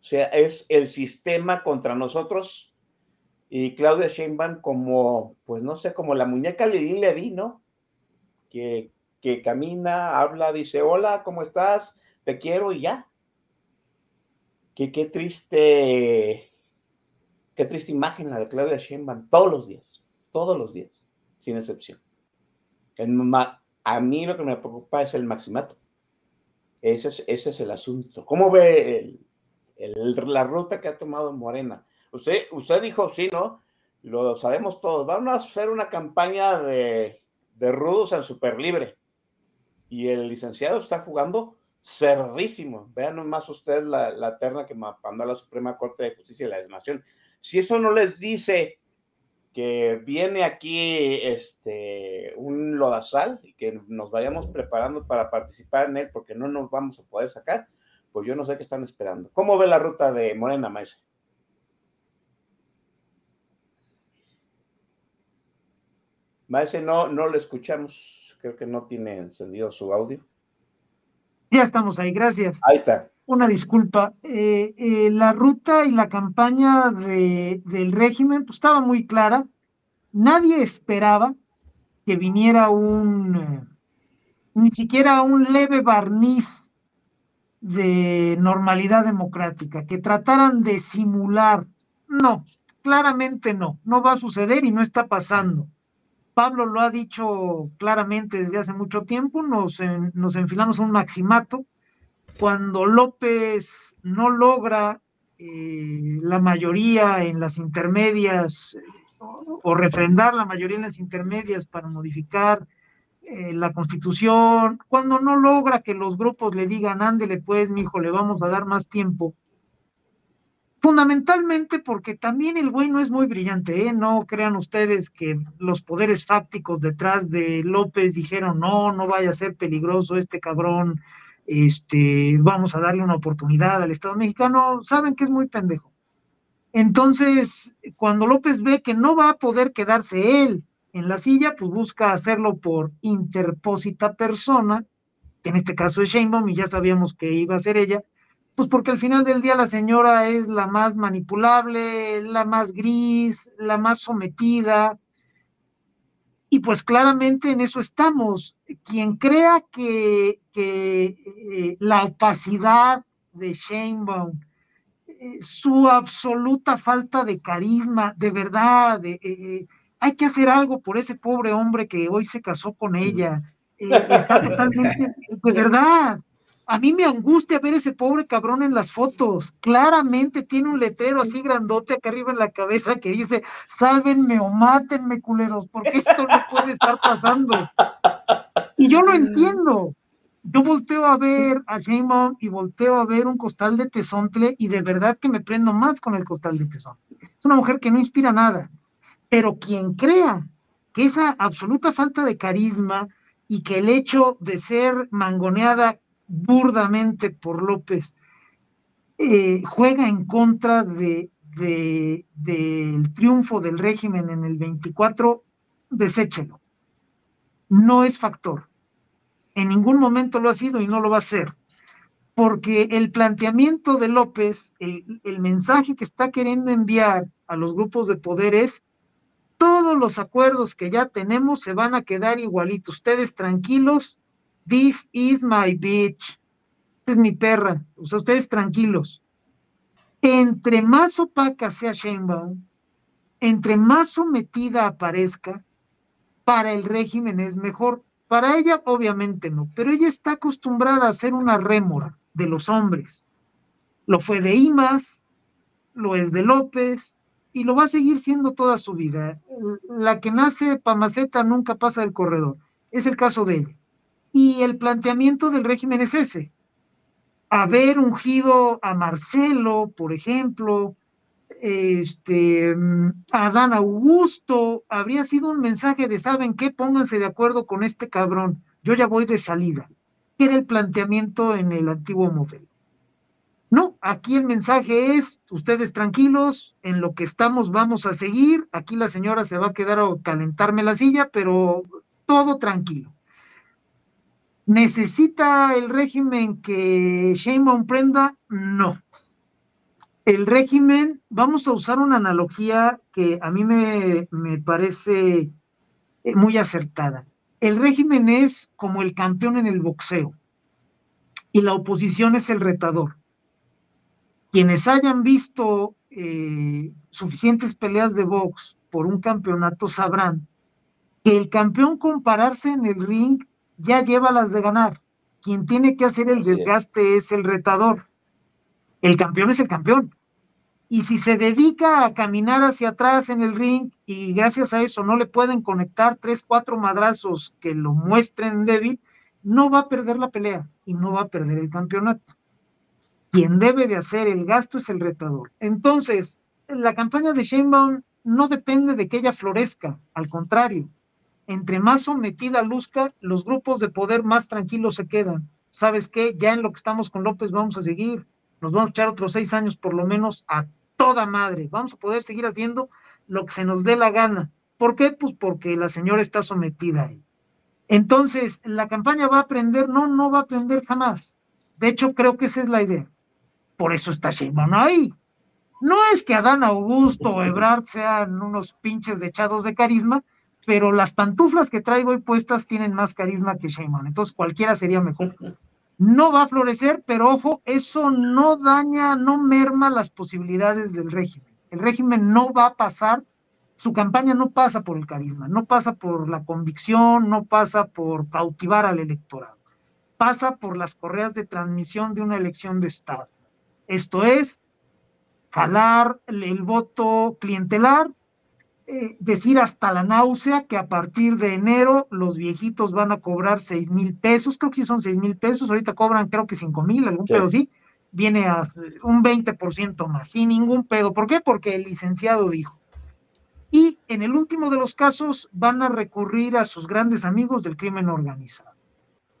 O sea, es el sistema contra nosotros y Claudia Sheinbaum como, pues no sé, como la muñeca Lili Ledi, ¿no? Que, que camina, habla, dice, hola, ¿cómo estás? Te quiero y ya. Qué triste, qué triste imagen la de Claudia Sheinbaum todos los días, todos los días, sin excepción. a mí lo que me preocupa es el maximato. Ese es, ese es el asunto. ¿Cómo ve el, la ruta que ha tomado Morena. Usted, usted dijo, sí, ¿no? Lo sabemos todos. Vamos a hacer una campaña de, de rudos en super libre. Y el licenciado está jugando cerdísimo. Vean nomás usted la, la terna que mandó a la Suprema Corte de Justicia de la Nación. Si eso no les dice que viene aquí este un lodazal y que nos vayamos preparando para participar en él porque no nos vamos a poder sacar, pues yo no sé qué están esperando. ¿Cómo ve la ruta de Morena, Maese? Maese, no, no lo escuchamos. Creo que no tiene encendido su audio. Ya estamos ahí, gracias. Ahí está. Una disculpa. Eh, eh, la ruta y la campaña de, del régimen pues, estaba muy clara. Nadie esperaba que viniera un, ni siquiera un leve barniz de normalidad democrática, que trataran de simular. No, claramente no, no va a suceder y no está pasando. Pablo lo ha dicho claramente desde hace mucho tiempo, nos, nos enfilamos un maximato. Cuando López no logra eh, la mayoría en las intermedias o refrendar la mayoría en las intermedias para modificar eh, la constitución, cuando no logra que los grupos le digan, ándele pues, mi hijo, le vamos a dar más tiempo. Fundamentalmente porque también el güey no es muy brillante, ¿eh? No crean ustedes que los poderes fácticos detrás de López dijeron, no, no vaya a ser peligroso este cabrón, este, vamos a darle una oportunidad al Estado mexicano, saben que es muy pendejo. Entonces, cuando López ve que no va a poder quedarse él en la silla, pues busca hacerlo por interpósita persona, que en este caso es Sheinbaum, y ya sabíamos que iba a ser ella, pues porque al final del día la señora es la más manipulable, la más gris, la más sometida, y pues claramente en eso estamos. Quien crea que, eh, la opacidad de Sheinbaum, eh, su absoluta falta de carisma, de verdad, eh, hay que hacer algo por ese pobre hombre que hoy se casó con ella. está totalmente, de verdad, a mí me angustia ver ese pobre cabrón en las fotos. Claramente tiene un letrero así grandote acá arriba en la cabeza que dice, sálvenme o mátenme, culeros, porque esto no puede estar pasando. Y yo lo entiendo. Yo volteo a ver a Sheinbaum y volteo a ver un costal de tesontle y de verdad que me prendo más con el costal de tesontle. Es una mujer que no inspira nada. Pero quien crea que esa absoluta falta de carisma y que el hecho de ser mangoneada burdamente por López, eh, juega en contra de, del triunfo del régimen en el 24, deséchelo. No es factor. En ningún momento lo ha sido y no lo va a ser. Porque el planteamiento de López, el, el mensaje que está queriendo enviar a los grupos de poder es, todos los acuerdos que ya tenemos se van a quedar igualitos. Ustedes tranquilos, This is my bitch. Esta es mi perra. O sea, ustedes tranquilos. Entre más opaca sea Sheinbaum, entre más sometida aparezca, para el régimen es mejor. Para ella, obviamente no, pero ella está acostumbrada a ser una rémora de los hombres. Lo fue de Imas, lo es de López y lo va a seguir siendo toda su vida. La que nace Pamaceta nunca pasa del corredor. Es el caso de ella. Y el planteamiento del régimen es ese. Haber ungido a Marcelo, por ejemplo, este, a Adán Augusto, habría sido un mensaje de, ¿saben qué? Pónganse de acuerdo con este cabrón. Yo ya voy de salida. Era el planteamiento en el antiguo modelo. No, aquí el mensaje es, ustedes tranquilos, en lo que estamos vamos a seguir, aquí la señora se va a quedar a calentarme la silla, pero todo tranquilo. ¿Necesita el régimen que Sheinbaum prenda? No. El régimen, vamos a usar una analogía que a mí me, me parece eh, muy acertada. El régimen es como el campeón en el boxeo y la oposición es el retador. Quienes hayan visto eh, suficientes peleas de box por un campeonato sabrán que el campeón compararse en el ring ya lleva las de ganar. Quien tiene que hacer el desgaste es el retador. El campeón es el campeón. Y si se dedica a caminar hacia atrás en el ring y gracias a eso no le pueden conectar tres, cuatro madrazos que lo muestren débil, no va a perder la pelea y no va a perder el campeonato. Quien debe de hacer el gasto es el retador. Entonces, la campaña de Sheinbaum no depende de que ella florezca, al contrario, entre más sometida luzca, los grupos de poder más tranquilos se quedan. ¿Sabes qué? Ya en lo que estamos con López vamos a seguir. Nos vamos a echar otros seis años por lo menos a toda madre. Vamos a poder seguir haciendo lo que se nos dé la gana. ¿Por qué? Pues porque la señora está sometida ahí. Entonces, ¿la campaña va a aprender? No, no va a aprender jamás. De hecho, creo que esa es la idea. Por eso está Sheinbaum ahí. No es que Adán Augusto o Ebrard sean unos pinches de echados de carisma, pero las pantuflas que traigo hoy puestas tienen más carisma que Sheinbaum, entonces cualquiera sería mejor. No va a florecer, pero ojo, eso no daña, no merma las posibilidades del régimen. El régimen no va a pasar, su campaña no pasa por el carisma, no pasa por la convicción, no pasa por cautivar al electorado, pasa por las correas de transmisión de una elección de Estado. Esto es, jalar el voto clientelar, eh, decir hasta la náusea que a partir de enero los viejitos van a cobrar seis mil pesos, creo que sí son seis mil pesos, ahorita cobran creo que cinco mil, algún pero sí, viene a un 20% más, sin ningún pedo. ¿Por qué? Porque el licenciado dijo. Y en el último de los casos van a recurrir a sus grandes amigos del crimen organizado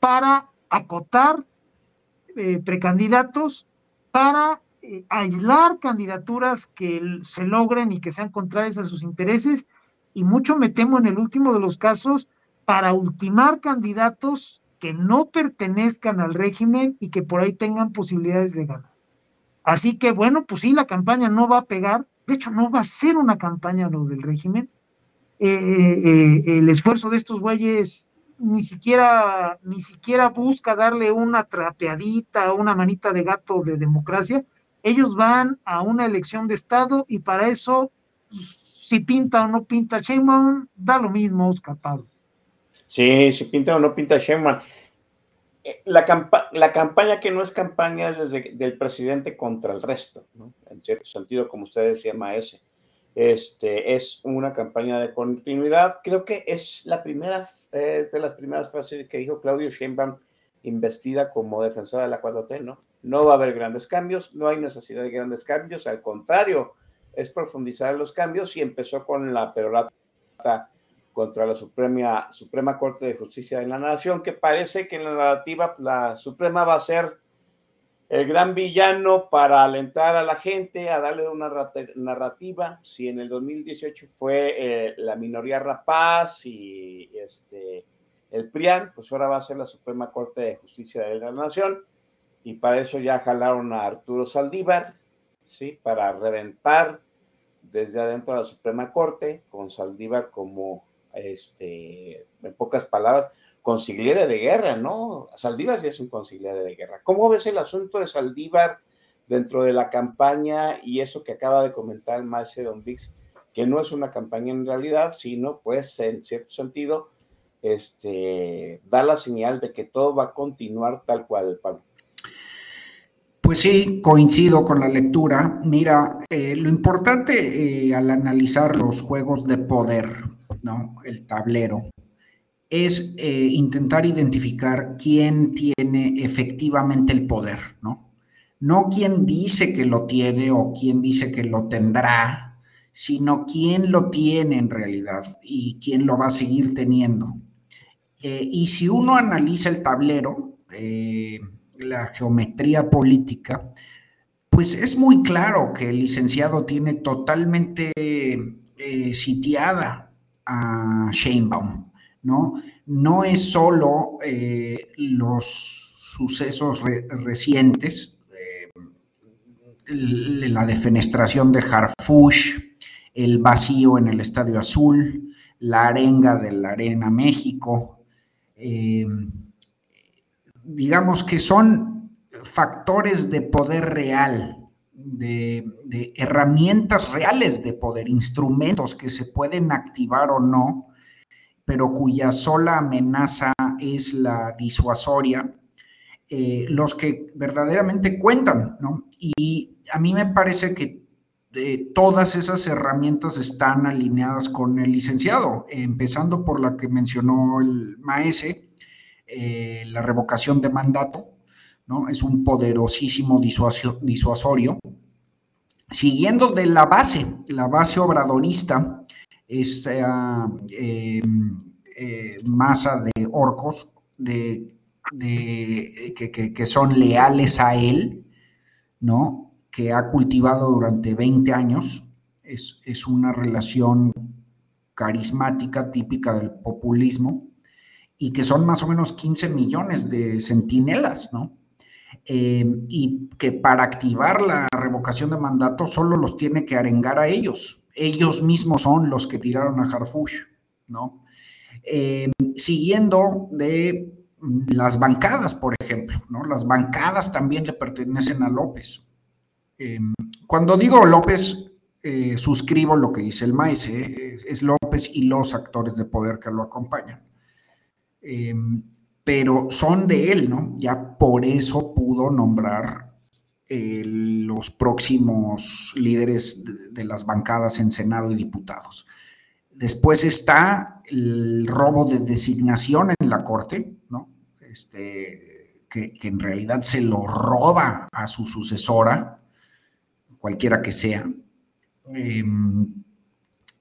para acotar eh, precandidatos, para eh, aislar candidaturas que se logren y que sean contrarias a sus intereses, y mucho me temo en el último de los casos para ultimar candidatos que no pertenezcan al régimen y que por ahí tengan posibilidades de ganar. Así que bueno, pues sí, la campaña no va a pegar, de hecho no va a ser una campaña lo del régimen. Eh, eh, el esfuerzo de estos güeyes ni siquiera, ni siquiera busca darle una trapeadita, una manita de gato de democracia, ellos van a una elección de Estado y para eso, si pinta o no pinta Sheinbaum, da lo mismo, Oscar Pablo. Sí, si pinta o no pinta Sheinbaum. Eh, la, campaña que no es campaña es desde del presidente contra el resto, ¿no? en cierto sentido, como usted decía, Maese. Este, es una campaña de continuidad. Creo que es la primera, de las primeras frases que dijo Claudio Sheinbaum, investida como defensora de la 4T, ¿no? No va a haber grandes cambios, no hay necesidad de grandes cambios, al contrario, es profundizar los cambios y empezó con la perorata contra la Suprema, Corte de Justicia de la Nación, que parece que en la narrativa la Suprema va a ser el gran villano para alentar a la gente a darle una narrativa. Si en el 2018 fue eh, la minoría rapaz y este, el PRIAN, pues ahora va a ser la Suprema Corte de Justicia de la Nación y para eso ya jalaron a Arturo Saldívar, ¿sí? Para reventar desde adentro de la Suprema Corte, con Saldívar como, este, en pocas palabras, consigliere de guerra, ¿no? Saldívar sí es un consigliere de guerra. ¿Cómo ves el asunto de Saldívar dentro de la campaña y eso que acaba de comentar el maestro Don Vix, que no es una campaña en realidad, sino, pues, en cierto sentido, este, da la señal de que todo va a continuar tal cual, Pablo. Pues sí, coincido con la lectura. Mira, eh, lo importante eh, al analizar los juegos de poder, ¿no? El tablero, es eh, intentar identificar quién tiene efectivamente el poder, ¿no? No quién dice que lo tiene o quién dice que lo tendrá, sino quién lo tiene en realidad y quién lo va a seguir teniendo. y si uno analiza el tablero, la geometría política, pues es muy claro que el licenciado tiene totalmente eh, sitiada a Sheinbaum, ¿no? No es solo eh, los sucesos recientes, eh, la defenestración de Harfush, el vacío en el Estadio Azul, la arenga de la Arena México, digamos que son factores de poder real, de, herramientas reales de poder, instrumentos que se pueden activar o no, pero cuya sola amenaza es la disuasoria, eh, los que verdaderamente cuentan, ¿no? Y a mí me parece que eh, todas esas herramientas están alineadas con el licenciado, empezando por la que mencionó el maese, eh, la revocación de mandato, ¿no? Es un poderosísimo disuasorio. Siguiendo de la base, la base obradorista, esa em, eh, masa de orcos de, que, son leales a él, ¿no? Que ha cultivado durante 20 años. Es, es una relación carismática típica del populismo y que son más o menos 15 millones de centinelas, ¿no? Eh, y que para activar la revocación de mandato solo los tiene que arengar a ellos. Ellos mismos son los que tiraron a Harfush, ¿no? Eh, siguiendo de las bancadas, por ejemplo, ¿no? Las bancadas también le pertenecen a López. Eh, cuando digo López, suscribo lo que dice el maese, es López y los actores de poder que lo acompañan. Pero son de él, ¿no? Ya por eso pudo nombrar los próximos líderes de, las bancadas en Senado y diputados. Después está el robo de designación en la Corte, ¿no? Este, que, en realidad se lo roba a su sucesora, cualquiera que sea. Em,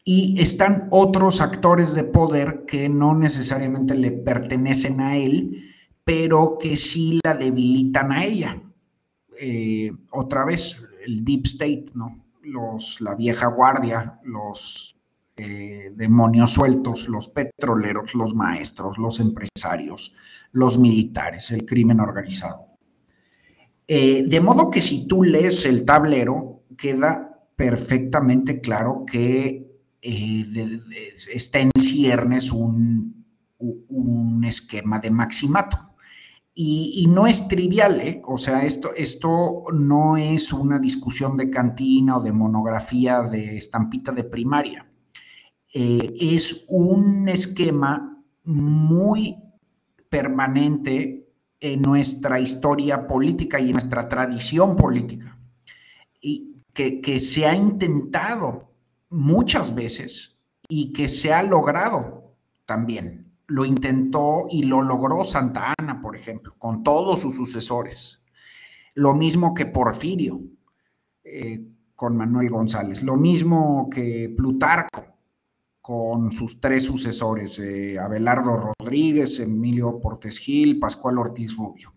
y están otros actores de poder que no necesariamente le pertenecen a él, pero que sí la debilitan a ella. Eh, otra vez, el Deep State, ¿no? Los, la vieja guardia, los eh, demonios sueltos, los petroleros, los maestros, los empresarios, los militares, el crimen organizado. Eh, de modo que si tú lees el tablero, queda perfectamente claro que eh, está en ciernes un, un, esquema de maximato. Y, no es trivial, ¿eh? o sea, esto, esto no es una discusión de cantina o de monografía de estampita de primaria. Eh, es un esquema muy permanente en nuestra historia política y en nuestra tradición política, y que, que se ha intentado muchas veces y que se ha logrado también. Lo intentó y lo logró Santa Ana, por ejemplo, con todos sus sucesores. Lo mismo que Porfirio eh, con Manuel González, lo mismo que Plutarco con sus tres sucesores, eh, Abelardo Rodríguez, Emilio Portes Gil, Pascual Ortiz Rubio.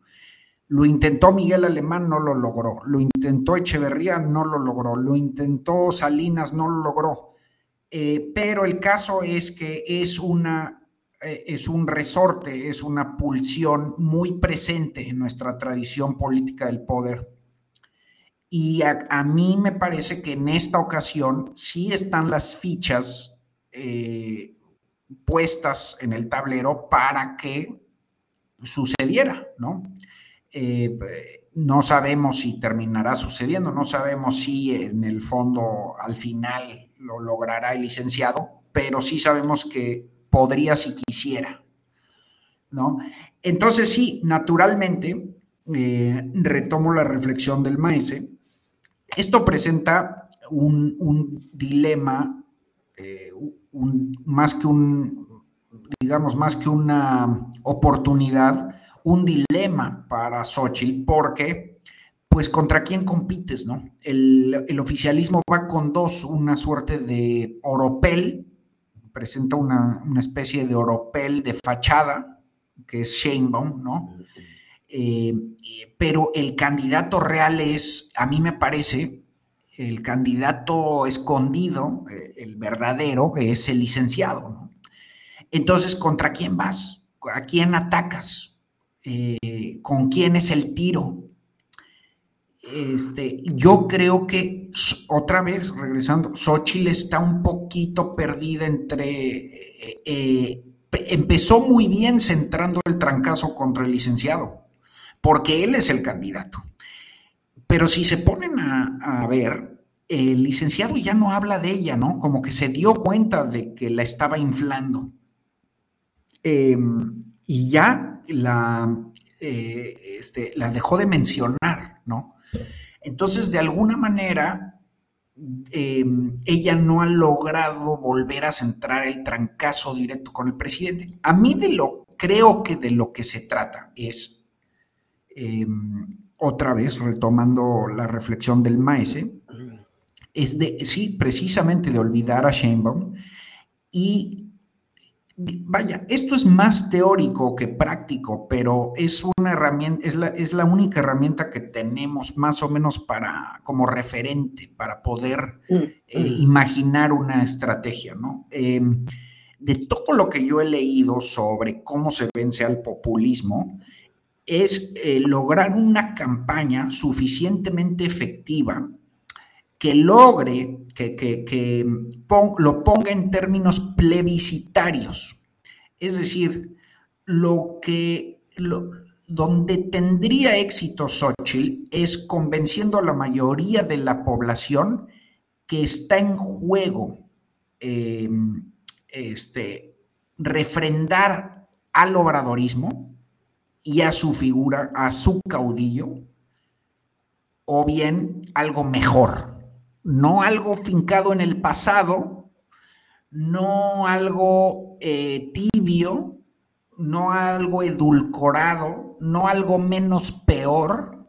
Lo intentó Miguel Alemán, no lo logró. Lo intentó Echeverría, no lo logró. Lo intentó Salinas, no lo logró. Eh, pero el caso es que es una eh, es un resorte, es una pulsión muy presente en nuestra tradición política del poder. Y a mí me parece que en esta ocasión sí están las fichas eh, puestas en el tablero para que sucediera, ¿no? Eh, no sabemos si terminará sucediendo, no sabemos si en el fondo al final lo logrará el licenciado, pero sí sabemos que podría si quisiera, ¿no? Entonces sí, naturalmente, eh, retomo la reflexión del maese, esto presenta un, un dilema más que un, digamos, más que una oportunidad, un dilema para Xochitl, porque, pues, ¿contra quién compites, no? El, oficialismo va con dos, una suerte de oropel, presenta una, especie de oropel de fachada, que es Sheinbaum, ¿no? Eh, pero el candidato real es, a mí me parece, el candidato escondido, eh, el verdadero, es el licenciado. Entonces, ¿contra quién vas? ¿A quién atacas? Eh, ¿Con quién es el tiro? Este, yo creo que, otra vez, regresando, Xochitl está un poquito perdida entre... Eh, empezó muy bien centrando el trancazo contra el licenciado, porque él es el candidato. Pero si se ponen a, ver, el licenciado ya no habla de ella, ¿no? Como que se dio cuenta de que la estaba inflando. Em, y ya la, eh, este, la dejó de mencionar, ¿no? Entonces, de alguna manera, em, ella no ha logrado volver a centrar el trancazo directo con el presidente. A mí de lo, creo que de lo que se trata es em, otra vez retomando la reflexión del maese, es de, sí, precisamente de olvidar a Sheinbaum y vaya, esto es más teórico que práctico, pero es una herramienta, es la, es la única herramienta que tenemos más o menos para, como referente, para poder mm, eh, mm. imaginar una estrategia, ¿no? Em, de todo lo que yo he leído sobre cómo se vence al populismo, es eh, lograr una campaña suficientemente efectiva que logre que, lo ponga en términos plebiscitarios. Es decir, lo que, donde tendría éxito Xochitl es convenciendo a la mayoría de la población que está en juego eh, este, refrendar al obradorismo y a su figura, a su caudillo, o bien algo mejor, no algo fincado en el pasado, no algo eh, tibio, no algo edulcorado, no algo menos peor,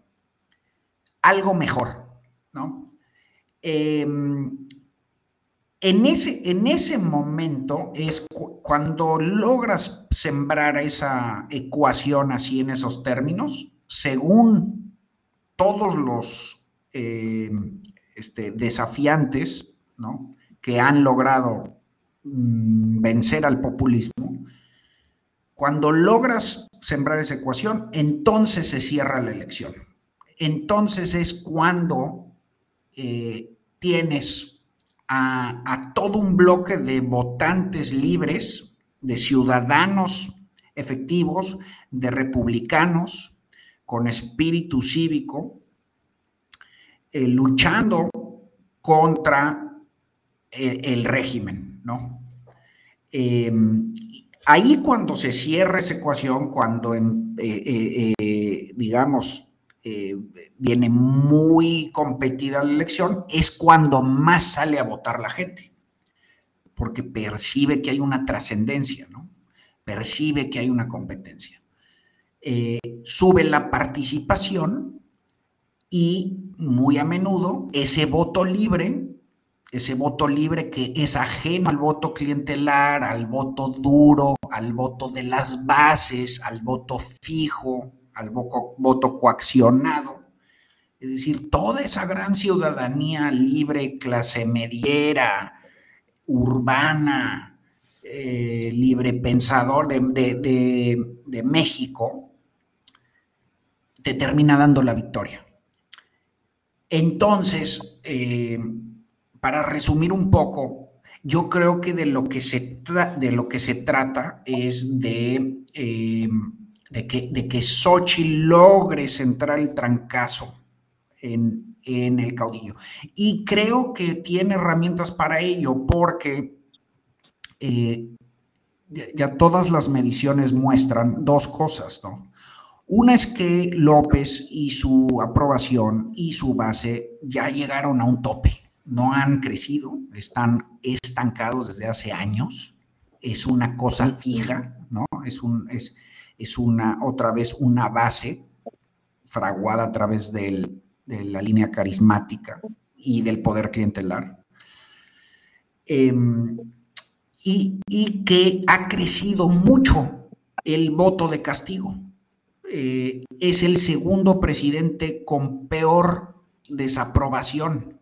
algo mejor, ¿no? Em, en, ese, en ese momento es cuando logras sembrar esa ecuación así en esos términos, según todos los eh, este, desafiantes, ¿no? Que han logrado mm, vencer al populismo. Cuando logras sembrar esa ecuación, entonces se cierra la elección. Entonces es cuando eh, tienes a, a todo un bloque de votantes libres, de ciudadanos efectivos, de republicanos con espíritu cívico, eh, luchando contra el, régimen, ¿no? Eh, ahí cuando se cierra esa ecuación, cuando, eh, digamos, viene muy competida la elección, es cuando más sale a votar la gente, porque percibe que hay una trascendencia, ¿no? Percibe que hay una competencia. sube la participación y muy a menudo ese voto libre, ese voto libre que es ajeno al voto clientelar, al voto duro, al voto de las bases, al voto fijo, al voto, coaccionado, es decir, toda esa gran ciudadanía libre, clase mediera, urbana, eh, libre pensador de México, te termina dando la victoria. Entonces, eh, para resumir un poco, yo creo que de lo que se, de lo que se trata es de, eh, de, que, de que Xochitl logre centrar el trancazo en, el caudillo. Y creo que tiene herramientas para ello porque eh, ya todas las mediciones muestran dos cosas, ¿no? Una es que López y su aprobación y su base ya llegaron a un tope, no han crecido, están estancados desde hace años, es una cosa fija, ¿no? Es, es, una, otra vez, una base fraguada a través de la línea carismática y del poder clientelar. Em, y que ha crecido mucho el voto de castigo eh, es el segundo presidente con peor desaprobación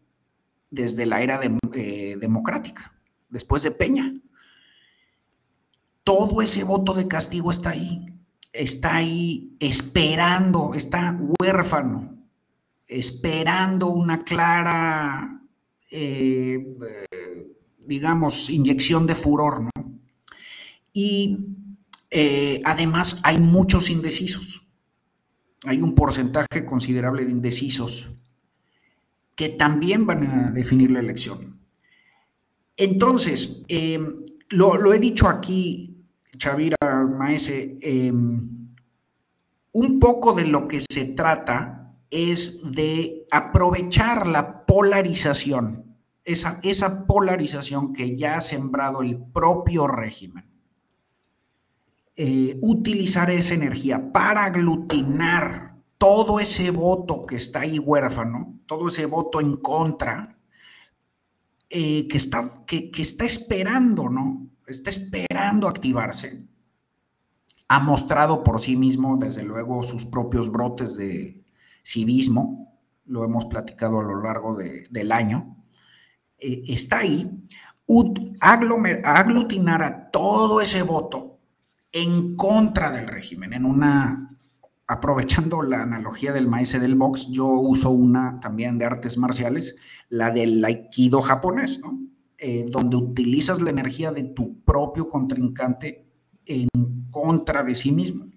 desde la era eh, democrática, después de Peña. Todo ese voto de castigo está ahí, está ahí esperando, está huérfano, esperando una clara, eh, digamos, inyección de furor, ¿no? Y eh, además, hay muchos indecisos. Hay un porcentaje considerable de indecisos que también van a definir la elección. Entonces, eh, lo, he dicho aquí, Chavira Maese, em, un poco de lo que se trata es de aprovechar la polarización, esa polarización que ya ha sembrado el propio régimen eh, utilizar esa energía para aglutinar todo ese voto que está ahí huérfano, todo ese voto en contra, eh, que, está, que, está esperando, ¿no? Está esperando activarse. Ha mostrado por sí mismo, desde luego, sus propios brotes de civismo, lo hemos platicado a lo largo del año. Eh, está ahí, aglutinar a todo ese voto en contra del régimen, en una aprovechando la analogía del maese del box, yo uso una también de artes marciales, la del aikido japonés. Eh, donde utilizas la energía de tu propio contrincante en contra de sí mismo.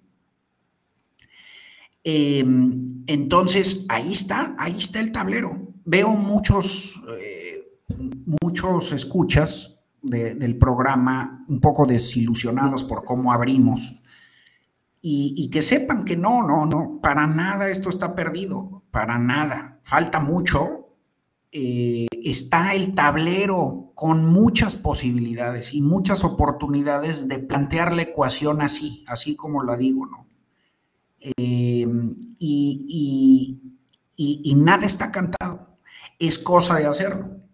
Em, entonces, ahí está, ahí está el tablero. Veo muchos, eh, muchos escuchas del programa un poco desilusionados por cómo abrimos y, que sepan que no, no, no, para nada esto está perdido, para nada, falta mucho. Eh, está el tablero con muchas posibilidades y muchas oportunidades de plantear la ecuación así, así como la digo, ¿no? Eh, y, y nada está cantado, es cosa de hacerlo.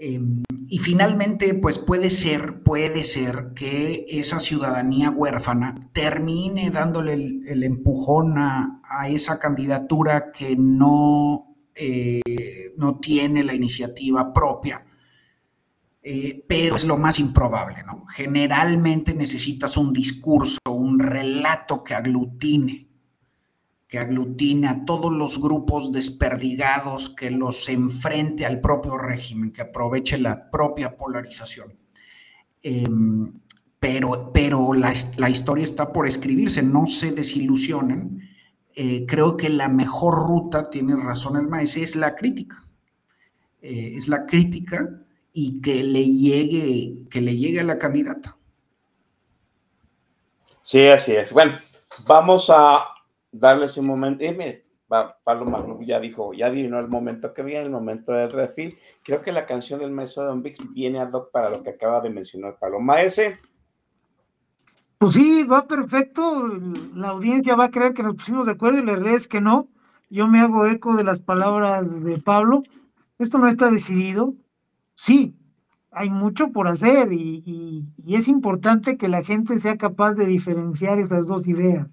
Em, y finalmente, pues puede ser, puede ser que esa ciudadanía huérfana termine dándole el, empujón a, esa candidatura que no, eh, no tiene la iniciativa propia. Eh, pero es lo más improbable, ¿no? Generalmente necesitas un discurso, un relato que aglutine que aglutine a todos los grupos desperdigados, que los enfrente al propio régimen, que aproveche la propia polarización. Em, pero pero la, historia está por escribirse, no se desilusionen. Eh, creo que la mejor ruta, tiene razón el maestro, es la crítica. Eh, es la crítica y que le llegue, que le llegue a la candidata. Sí, así es. Bueno, vamos a darles un momento. Y mire, Pablo Magluf ya dijo, ya adivinó el momento que viene, el momento del refil. Creo que la canción del maestro Don Vix viene ad hoc para lo que acaba de mencionar Pablo. Maese. Pues sí, va perfecto. La audiencia va a creer que nos pusimos de acuerdo y la realidad es que no. Yo me hago eco de las palabras de Pablo. Esto no está decidido. Sí, hay mucho por hacer y es importante que la gente sea capaz de diferenciar estas dos ideas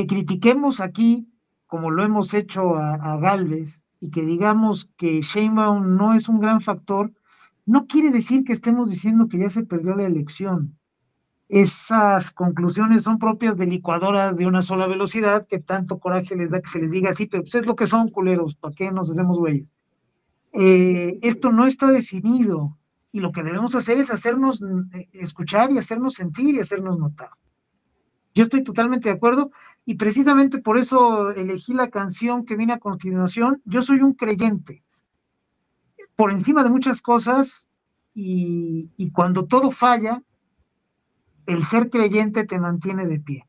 que critiquemos aquí, como lo hemos hecho a, Galvez, y que digamos que Sheinbaum no es un gran factor, no quiere decir que estemos diciendo que ya se perdió la elección. Esas conclusiones son propias de licuadoras de una sola velocidad, que tanto coraje les da que se les diga así, pero pues es lo que son culeros, ¿para qué nos hacemos güeyes? Eh, esto no está definido y lo que debemos hacer es hacernos eh, escuchar y hacernos sentir y hacernos notar. Yo estoy totalmente de acuerdo y precisamente por eso elegí la canción que viene a continuación. Yo soy un creyente, por encima de muchas cosas y, cuando todo falla, el ser creyente te mantiene de pie.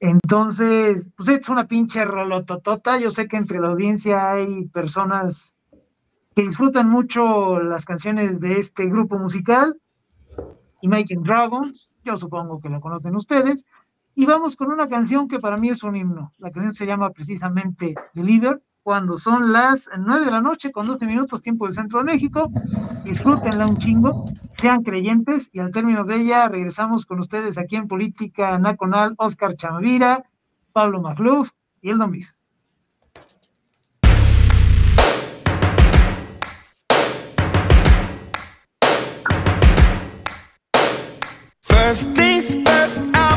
Entonces, pues es una pinche rolototota. Yo sé que entre la audiencia hay personas que disfrutan mucho las canciones de este grupo musical, Imagine Dragons, yo supongo que la conocen ustedes, y vamos con una canción que para mí es un himno. La canción se llama precisamente Deliver, cuando son las 9 de la noche con 12 minutos tiempo del centro de México. Disfrútenla un chingo, sean creyentes y al término de ella regresamos con ustedes aquí en Política Nacional, Oscar Chamavira, Pablo Macluf y el first,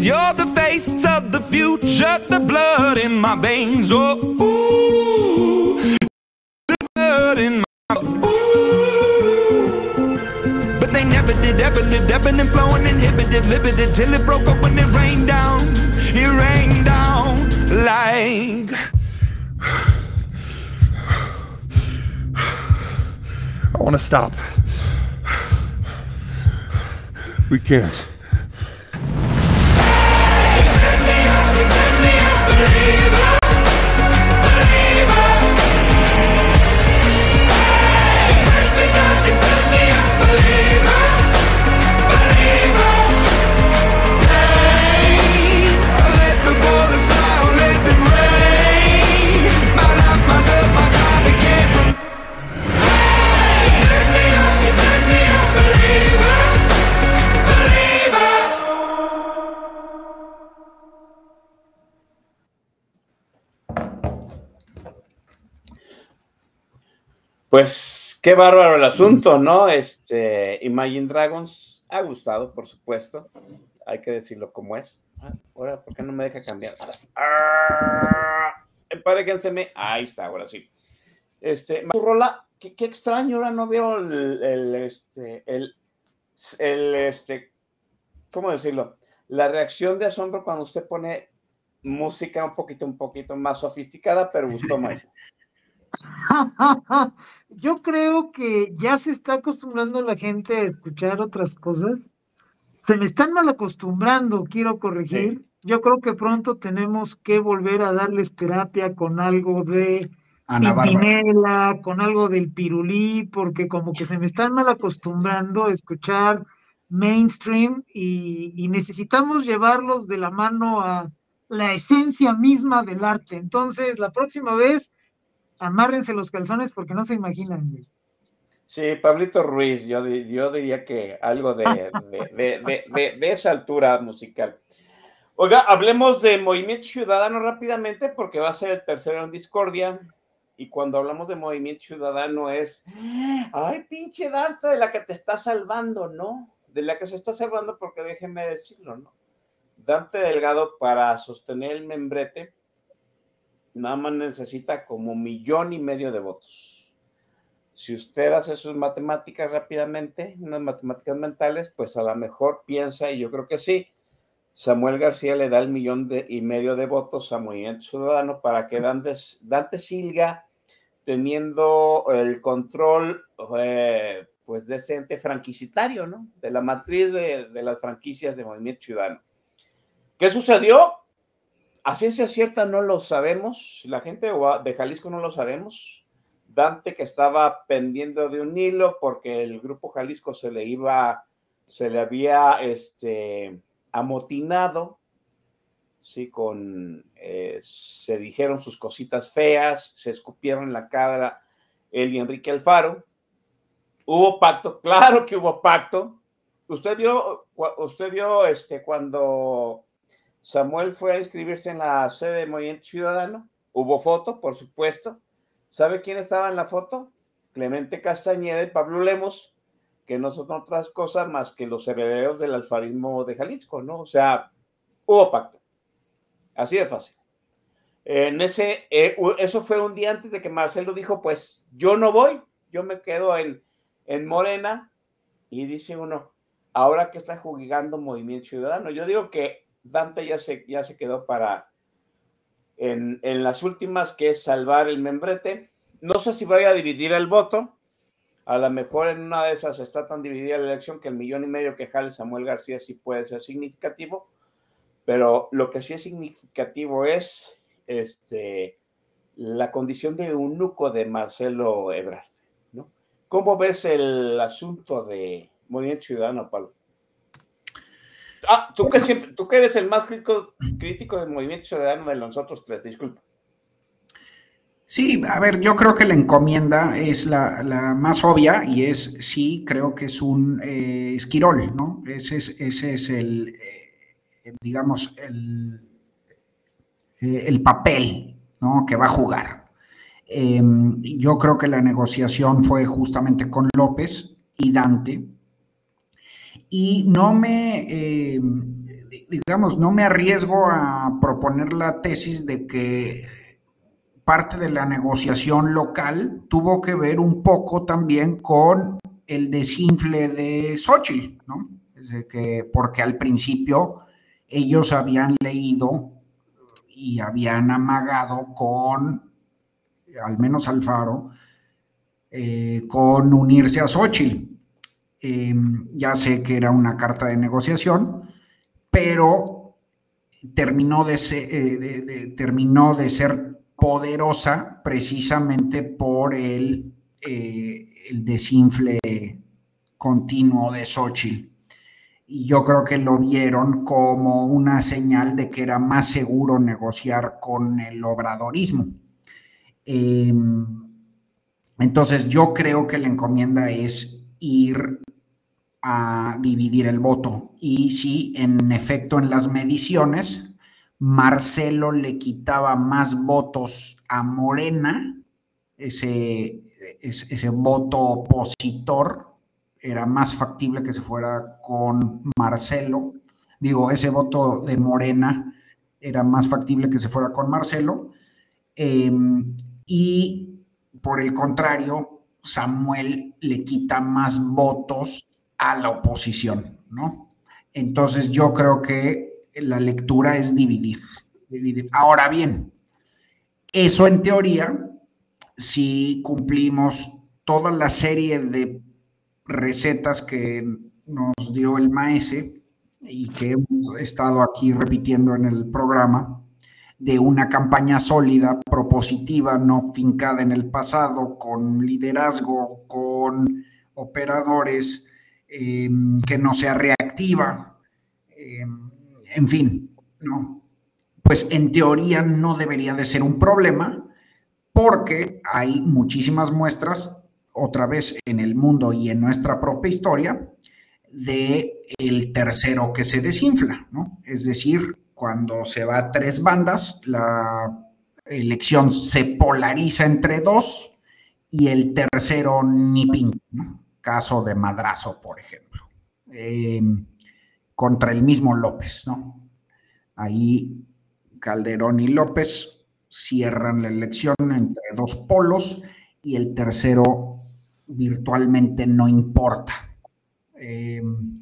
You're the face of the future, the blood in my veins. Oh, ooh, the blood in my ooh. But they never did, ever lived, ebbing and flowing, inhibited, limited, till it broke up when it rained down. It rained down like. I want to stop. We can't. Pues qué bárbaro el asunto, ¿no? Este, Imagine Dragons ha gustado, por supuesto. Hay que decirlo como es. Ah, ahora, ¿por qué no me deja cambiar? Ah. Ahí está, ahora sí. Este, rola, qué, qué extraño, ahora no veo el, el, este, el, el, este, ¿cómo decirlo? La reacción de asombro cuando usted pone música un poquito, un poquito más sofisticada, pero gustó más. Yo creo que ya se está acostumbrando la gente a escuchar otras cosas. Se me están mal acostumbrando, quiero corregir. Yo creo que pronto tenemos que volver a darles terapia con algo de. Pimpinela, con algo del pirulí, porque como que se me están mal acostumbrando a escuchar mainstream y, y necesitamos llevarlos de la mano a la esencia misma del arte. Entonces, la próxima vez amárrense los calzones porque no se imaginan. Sí, Pablito Ruiz, yo, yo diría que algo de, de- de- de- esa altura musical. Oiga, hablemos de Movimiento Ciudadano rápidamente porque va a ser el tercero en Discordia. Y cuando hablamos de Movimiento Ciudadano es, ay, pinche Dante, de la que te está salvando, ¿no? De la que se está salvando porque déjeme decirlo, ¿no? Dante Delgado para sostener el membrete nada más necesita como millón y medio de votos. Si usted hace sus matemáticas rápidamente, unas matemáticas mentales, pues a lo mejor piensa, y yo creo que sí, Samuel García le da el millón de- y medio de votos a Movimiento Ciudadano para que Dante, Dante siga teniendo el control, eh, pues, decente franquicitario, ¿no? De la matriz de, de las franquicias de Movimiento Ciudadano. ¿Qué sucedió? A ciencia cierta no lo sabemos, la gente de Jalisco no lo sabemos. Dante que estaba pendiendo de un hilo porque el grupo Jalisco se le iba, se le había este, amotinado, sí, con, eh, se dijeron sus cositas feas, se escupieron en la cara él y Enrique Alfaro. Hubo pacto, claro que hubo pacto. Usted vio, usted vio este, cuando Samuel fue a inscribirse en la sede de Movimiento Ciudadano. Hubo foto, por supuesto. ¿Sabe quién estaba en la foto? Clemente Castañeda y Pablo Lemos, que no son otras cosas más que los herederos del alfarismo de Jalisco, ¿no? O sea, hubo pacto. Así de fácil. En ese, eh, eso fue un día antes de que Marcelo dijo, pues yo no voy, yo me quedo en, en Morena. Y dice uno, ahora que está jugando Movimiento Ciudadano, yo digo que Dante ya se, ya se quedó para en, en las últimas, que es salvar el membrete. No sé si vaya a dividir el voto. A lo mejor en una de esas está tan dividida la elección que el millón y medio que jale Samuel García sí puede ser significativo. Pero lo que sí es significativo es este, la condición de eunuco de Marcelo Ebrard. ¿no? ¿Cómo ves el asunto de Movimiento Ciudadano, Pablo? Ah, tú que, siempre, tú que eres el más crítico, crítico del Movimiento Ciudadano de nosotros tres, disculpa. Sí, a ver, yo creo que la encomienda es la, la más obvia y es, sí, creo que es un eh, esquirol, ¿no? Ese es, ese es el, eh, digamos, el, eh, el papel ¿no? que va a jugar. Em, yo creo que la negociación fue justamente con López y Dante. Y no me, em, digamos, no me arriesgo a proponer la tesis de que parte de la negociación local tuvo que ver un poco también con el desinfle de Xochitl, ¿no? que, porque al principio ellos habían leído y habían amagado con, al menos Alfaro, eh, con unirse a Xochitl. Em, ya sé que era una carta de negociación, pero terminó de, ser, eh, terminó de ser poderosa precisamente por el, eh, el desinfle continuo de Xochitl y yo creo que lo vieron como una señal de que era más seguro negociar con el obradorismo. Em, entonces yo creo que la encomienda es ir a dividir el voto. Y sí, en efecto, en las mediciones, Marcelo le quitaba más votos a Morena, ese, ese, ese voto opositor, era más factible que se fuera con Marcelo. Digo, ese voto de Morena era más factible que se fuera con Marcelo. Em, y por el contrario, Samuel le quita más votos a la oposición, ¿no? Entonces yo creo que la lectura es dividir. dividir. Ahora bien, eso en teoría, si cumplimos toda la serie de recetas que nos dio el maese y que hemos estado aquí repitiendo en el programa, de una campaña sólida, propositiva, no fincada en el pasado, con liderazgo, con operadores, em, que no sea reactiva, em, en fin, ¿no? Pues en teoría no debería de ser un problema porque hay muchísimas muestras otra vez en el mundo y en nuestra propia historia de el tercero que se desinfla, ¿no? Es decir, cuando se va a tres bandas, la elección se polariza entre dos y el tercero ni pinta, Caso de Madrazo, por ejemplo, em, contra el mismo López, ¿no? Ahí Calderón y López cierran la elección entre dos polos y el tercero virtualmente no importa. Em,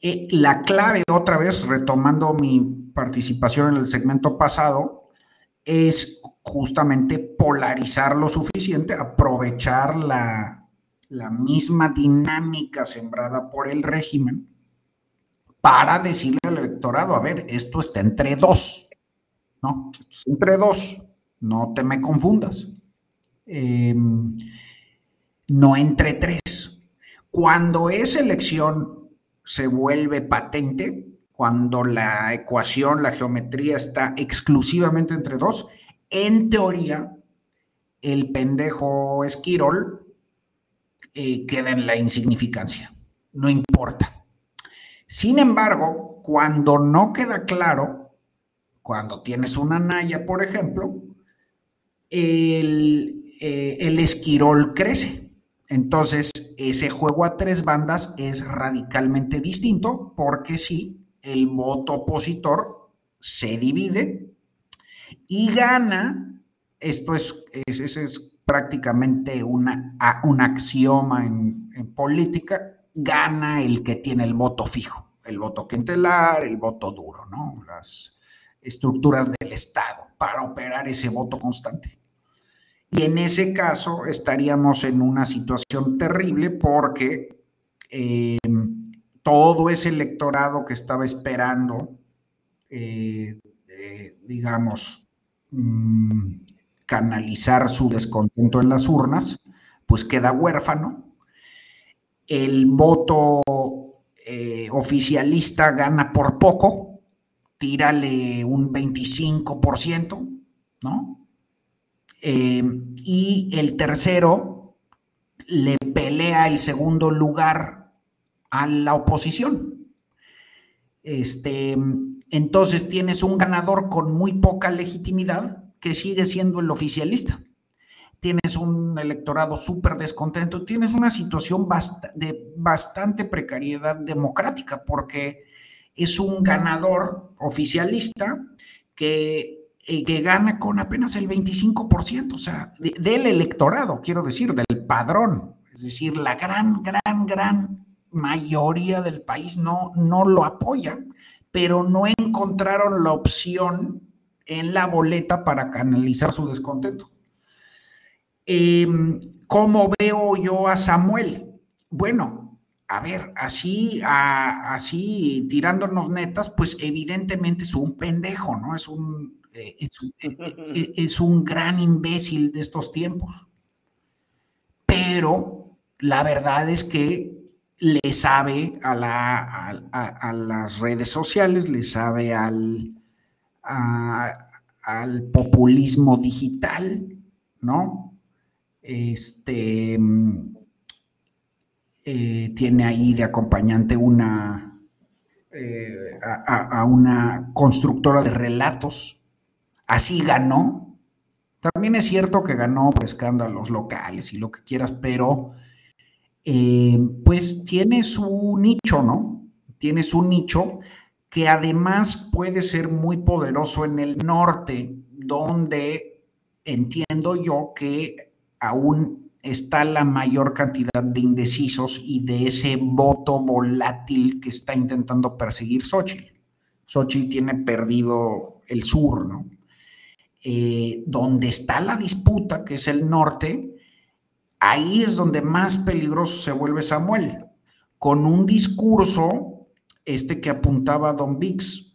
eh, la clave, otra vez, retomando mi participación en el segmento pasado, es justamente polarizar lo suficiente, aprovechar la, la misma dinámica sembrada por el régimen para decirle al electorado, a ver, esto está entre dos, ¿no? entre dos, no te me confundas. Eh, no entre tres. Cuando esa elección se vuelve patente, cuando la ecuación, la geometría está exclusivamente entre dos, en teoría, el pendejo Esquirol eh, queda en la insignificancia, no importa. Sin embargo, cuando no queda claro, cuando tienes una Naya, por ejemplo, el, eh, el Esquirol crece. Entonces, ese juego a tres bandas es radicalmente distinto porque sí, el voto opositor se divide y gana, esto es, es, prácticamente una, un axioma en, política, gana el que tiene el voto fijo. el voto clientelar, el voto duro, ¿no? Las estructuras del Estado para operar ese voto constante. Y en ese caso estaríamos en una situación terrible porque eh, todo ese electorado que estaba esperando, eh, digamos, mm, canalizar su descontento en las urnas, pues queda huérfano. El voto eh, oficialista gana por poco, tírale un 25%, ¿no? Eh, y el tercero le pelea el segundo lugar a la oposición. Este, entonces tienes un ganador con muy poca legitimidad que sigue siendo el oficialista. Tienes un electorado súper descontento, tienes una situación de bastante precariedad democrática porque es un ganador oficialista que eh, que gana con apenas el 25%, o sea, del electorado, quiero decir, del padrón. Es decir, la gran, gran, gran mayoría del país no, no lo apoya, pero no encontraron la opción en la boleta para canalizar su descontento. Em, ¿Cómo veo yo a Samuel? Bueno, a ver, así, así tirándonos netas, pues evidentemente es un pendejo, ¿no? Es un, eh, e, e, es, un gran imbécil de estos tiempos. Pero la verdad es que le sabe a, a, las redes sociales, le sabe al, al populismo digital, ¿no? Este eh, tiene ahí de acompañante una eh, a, una constructora de relatos así ganó. También es cierto que ganó por escándalos locales y lo que quieras, pero eh, pues tiene su nicho, ¿no? Tiene su nicho que además puede ser muy poderoso en el norte, donde entiendo yo que aún está la mayor cantidad de indecisos y de ese voto volátil que está intentando perseguir Xochitl. Xochitl tiene perdido el sur, ¿no? Eh, donde está la disputa, que es el norte, ahí es donde más peligroso se vuelve Samuel, con un discurso, este que apuntaba Don Vix,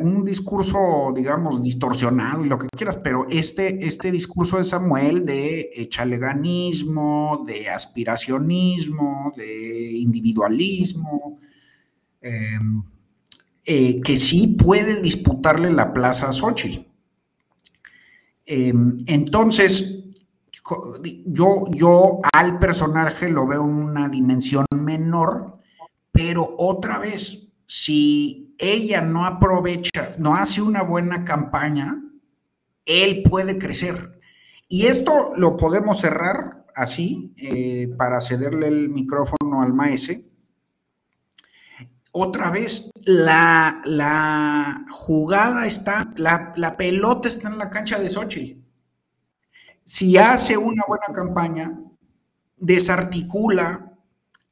un discurso, digamos, distorsionado y lo que quieras, pero este, este discurso de Samuel de echaleganismo, de aspiracionismo, de individualismo, em, eh, que sí puede disputarle la plaza a Xochitl. Em, entonces, yo, yo al personaje lo veo en una dimensión menor, pero otra vez, si ella no aprovecha, no hace una buena campaña, él puede crecer. Y esto lo podemos cerrar así, eh, para cederle el micrófono al maese. Otra vez, la, la jugada está, la, la, pelota está en la cancha de Xochitl. Si hace una buena campaña, desarticula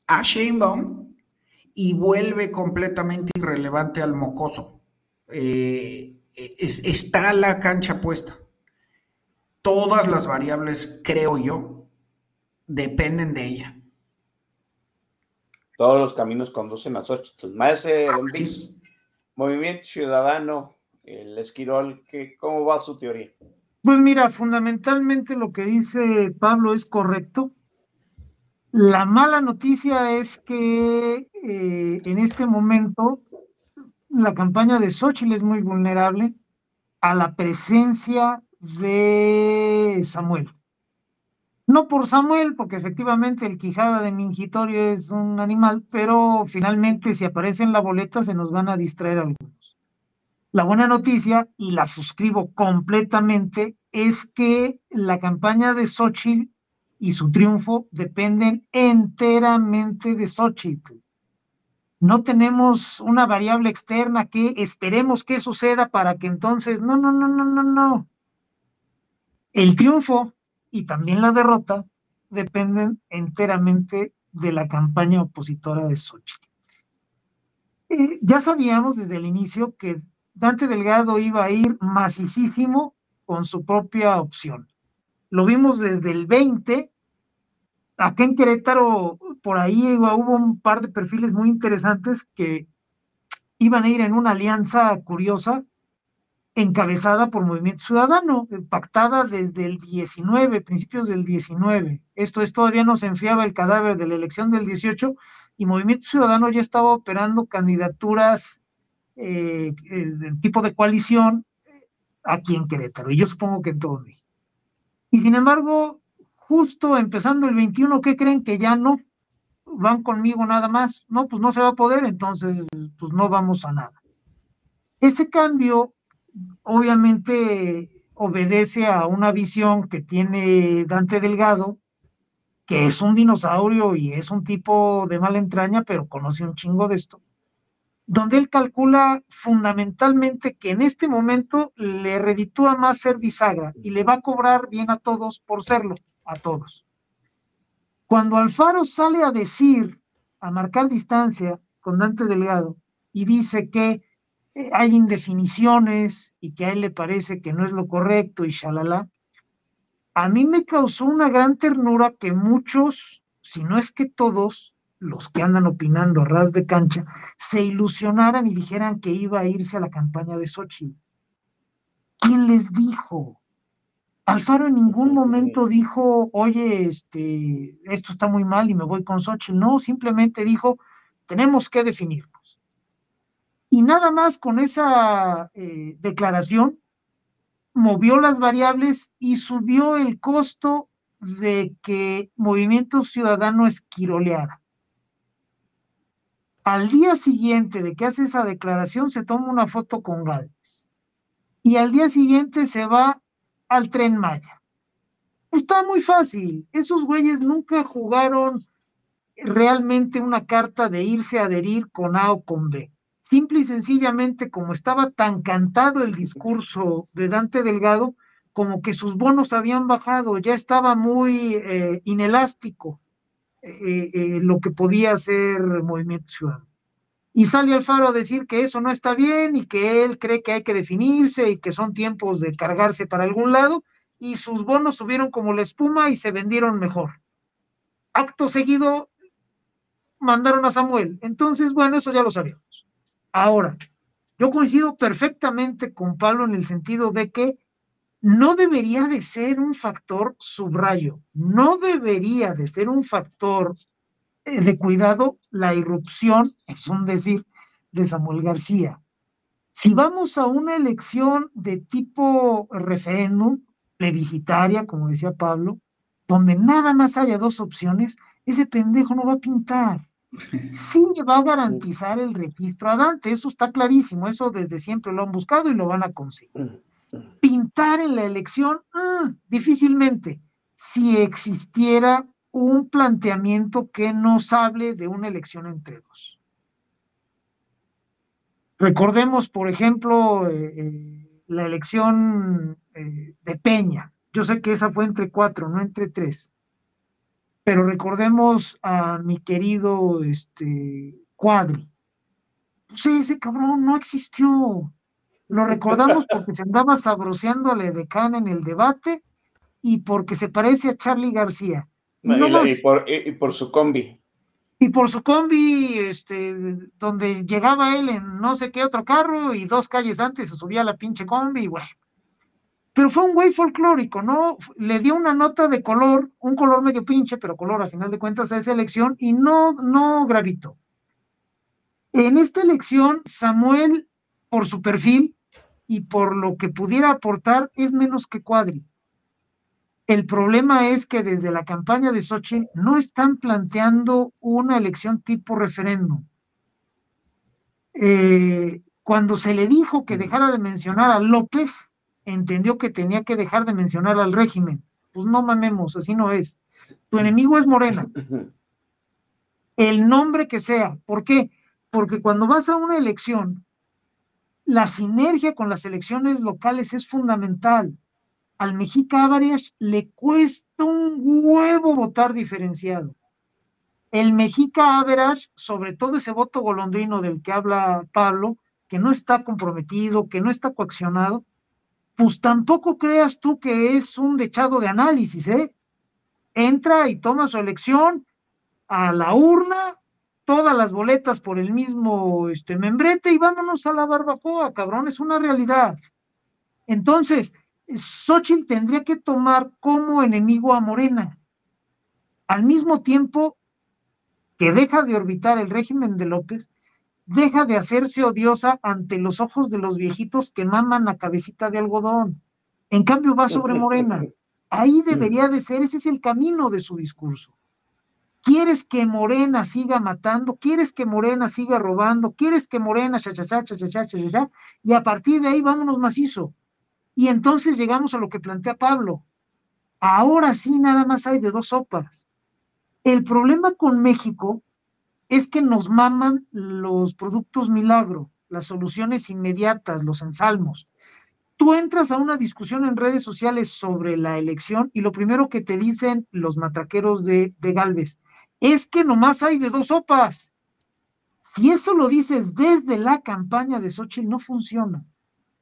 a Sheinbaum y vuelve completamente irrelevante al mocoso. Eh, está la cancha puesta. Todas las variables, creo yo, dependen de ella. Todos los caminos conducen a Xochitl. Maese Don Movimiento Ciudadano, el Esquirol, ¿cómo va su teoría? Pues mira, fundamentalmente lo que dice Pablo es correcto. La mala noticia es que eh, en este momento la campaña de Xochitl es muy vulnerable a la presencia de Samuel. No por Samuel, porque efectivamente el Quijada de Mingitorio es un animal, pero finalmente si aparece en la boleta se nos van a distraer algunos. La buena noticia, y la suscribo completamente, es que la campaña de Xochitl y su triunfo dependen enteramente de Xochitl. No tenemos una variable externa que esperemos que suceda para que entonces, no, no, no, no, no, no. El triunfo y también la derrota dependen enteramente de la campaña opositora de Xochitl. Eh, ya sabíamos desde el inicio que Dante Delgado iba a ir macicísimo con su propia opción. Lo vimos desde el 20. Acá en Querétaro, por ahí hubo un par de perfiles muy interesantes que iban a ir en una alianza curiosa encabezada por Movimiento Ciudadano, eh, pactada desde el 19, principios del 19. Esto es, todavía no se enfriaba el cadáver de la elección del 18 y Movimiento Ciudadano ya estaba operando candidaturas eh, tipo de coalición aquí en Querétaro, y yo supongo que en todo México. Y sin embargo, justo empezando el 21, ¿qué creen que ya no? Van conmigo nada más. No, pues no se va a poder, entonces pues no vamos a nada. Ese cambio obviamente obedece a una visión que tiene Dante Delgado, que es un dinosaurio y es un tipo de mala entraña, pero conoce un chingo de esto, donde él calcula fundamentalmente que en este momento le reditúa más ser bisagra y le va a cobrar bien a todos por serlo, a todos. Cuando Alfaro sale a decir, a marcar distancia con Dante Delgado y dice que hay indefiniciones y que a él le parece que no es lo correcto y shalala, a mí me causó una gran ternura que muchos, si no es que todos, los que andan opinando a ras de cancha, se ilusionaran y dijeran que iba a irse a la campaña de Sochi. ¿Quién les dijo? Alfaro en ningún momento dijo, oye, este, esto está muy mal y me voy con Sochi. No, simplemente dijo, tenemos que definir. Y nada más con esa eh, declaración movió las variables y subió el costo de que Movimiento Ciudadano esquiroleara. Al día siguiente de que hace esa declaración se toma una foto con Gálvez. Y al día siguiente se va al tren Maya. Está muy fácil, esos güeyes nunca jugaron realmente una carta de irse a adherir con A o con B. Simple y sencillamente como estaba tan cantado el discurso de Dante Delgado, como que sus bonos habían bajado, ya estaba muy eh, inelástico eh, eh, lo que podía hacer Movimiento Ciudadano. Y sale Alfaro a decir que eso no está bien y que él cree que hay que definirse y que son tiempos de cargarse para algún lado, y sus bonos subieron como la espuma y se vendieron mejor. Acto seguido, mandaron a Samuel. Entonces, bueno, eso ya lo sabíamos. Ahora, yo coincido perfectamente con Pablo en el sentido de que no debería de ser un factor subrayo, no debería de ser un factor eh, de cuidado la irrupción, es un decir, de Samuel García. Si vamos a una elección de tipo referéndum, plebiscitaria, como decía Pablo, donde nada más haya dos opciones, ese pendejo no va a pintar sí le va a garantizar el registro a Dante, eso está clarísimo, eso desde siempre lo han buscado y lo van a conseguir. Pintar en la elección, mm, difícilmente, si existiera un planteamiento que nos hable de una elección entre dos. Recordemos, por ejemplo, eh, eh, la elección eh, de Peña. Yo sé que esa fue entre cuatro, no entre tres pero recordemos a mi querido este, Cuadri. Pues ese cabrón no existió. Lo recordamos porque se andaba sabroseándole de can en el debate y porque se parece a Charlie García. Y, por, su combi. Y por su combi, este, donde llegaba él en no sé qué otro carro y dos calles antes se subía a la pinche combi, y bueno pero fue un güey folclórico, ¿no? Le dio una nota de color, un color medio pinche, pero color a final de cuentas a esa elección y no, no gravitó. En esta elección, Samuel, por su perfil y por lo que pudiera aportar, es menos que Cuadri. El problema es que desde la campaña de Xochitl no están planteando una elección tipo referéndum. Eh, cuando se le dijo que dejara de mencionar a López, entendió que tenía que dejar de mencionar al régimen. Pues no mamemos, así no es. Tu enemigo es Morena. El nombre que sea. ¿Por qué? Porque cuando vas a una elección, la sinergia con las elecciones locales es fundamental. Al Mexica Álvarez le cuesta un huevo votar diferenciado. el Mexica Average, sobre todo ese voto golondrino del que habla Pablo, que no está comprometido, que no está coaccionado, pues tampoco creas tú que es un dechado de análisis, ¿eh? Entra y toma su elección a la urna, todas las boletas por el mismo este, membrete y vámonos a la barbacoa, cabrón, es una realidad. Entonces, Xochitl tendría que tomar como enemigo a Morena. Al mismo tiempo que deja de orbitar el régimen de López, deja de hacerse odiosa ante los ojos de los viejitos que maman la cabecita de algodón. En cambio, va sobre Morena. Ahí debería de ser, ese es el camino de su discurso. ¿Quieres que Morena siga matando? ¿Quieres que Morena siga robando? ¿Quieres que Morena cha cha cha cha cha cha cha? Y a partir de ahí vámonos macizo. Y entonces llegamos a lo que plantea Pablo. Ahora sí nada más hay de dos sopas. El problema con México es que nos maman los productos milagro, las soluciones inmediatas, los ensalmos. Tú entras a una discusión en redes sociales sobre la elección y lo primero que te dicen los matraqueros de Galvez, es que nomás hay de dos sopas. Si eso lo dices desde la campaña de Xochitl, no funciona.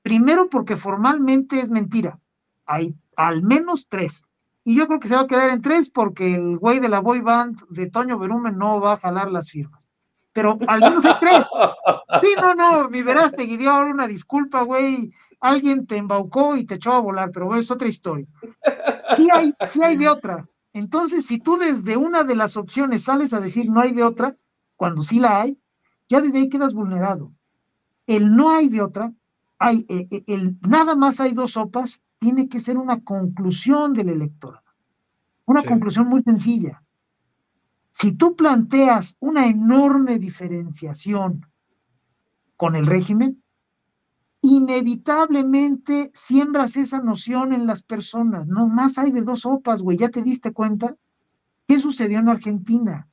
Primero porque formalmente es mentira. Hay al menos tres. Y yo creo que se va a quedar en tres porque el güey de la boy band de Toño Berumen no va a jalar las firmas. Pero al menos hay tres. Sí, no, no, mi verás te dio ahora una disculpa, güey. Alguien te embaucó y te echó a volar, pero es otra historia. Sí hay, sí hay de otra. Entonces, si tú desde una de las opciones sales a decir no hay de otra, cuando sí la hay, ya desde ahí quedas vulnerado. El no hay de otra, hay, eh, eh, el nada más hay dos sopas, tiene que ser una conclusión del electorado. Una conclusión muy sencilla. Si tú planteas una enorme diferenciación con el régimen, inevitablemente siembras esa noción en las personas. No más hay de dos sopas, güey, ¿ya te diste cuenta? ¿Qué sucedió en Argentina?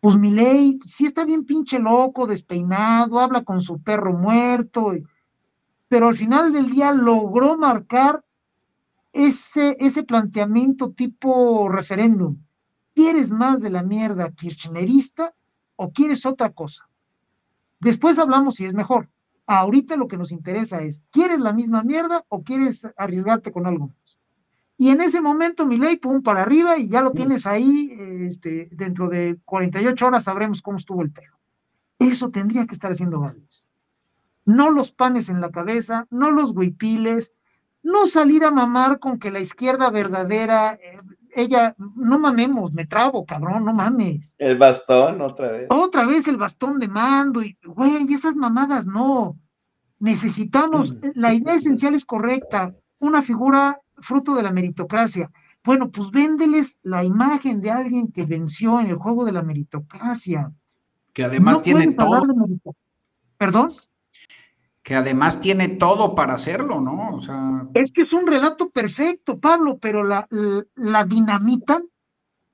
Pues mi ley, sí está bien pinche loco, despeinado, habla con su perro muerto, pero al final del día logró marcar ese, ese planteamiento tipo referéndum. ¿Quieres más de la mierda kirchnerista o quieres otra cosa? Después hablamos si es mejor. Ahorita lo que nos interesa es, ¿quieres la misma mierda o quieres arriesgarte con algo más? Y en ese momento, mi ley, pum, para arriba y ya lo tienes ahí, este, dentro de 48 horas sabremos cómo estuvo el perro. Eso tendría que estar haciendo Gales. No los panes en la cabeza, no los huipiles, no salir a mamar con que la izquierda verdadera, eh, ella, no mamemos, me trabo, cabrón, no mames. El bastón, otra vez. Otra vez el bastón de mando, y, güey, esas mamadas no. Necesitamos, la idea esencial es correcta, una figura fruto de la meritocracia. Bueno, pues véndeles la imagen de alguien que venció en el juego de la meritocracia. Que además tiene todo. ¿Perdón? Que además tiene todo para hacerlo, ¿no? O sea... Es que es un relato perfecto, Pablo, pero la, la,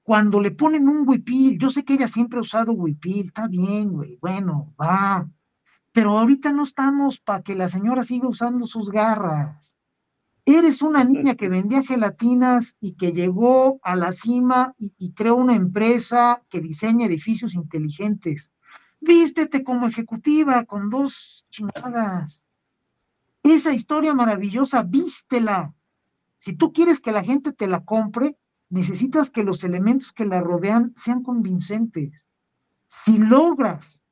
cuando le ponen un huipil. Yo sé que ella siempre ha usado huipil, está bien, güey, bueno, va. Pero ahorita no estamos para que la señora siga usando sus garras. Eres una niña que vendía gelatinas y que llegó a la cima y creó una empresa que diseña edificios inteligentes Vístete como ejecutiva con dos chingadas. Esa historia maravillosa, vístela. Si tú quieres que la gente te la compre, necesitas que los elementos que la rodean sean convincentes. Si logras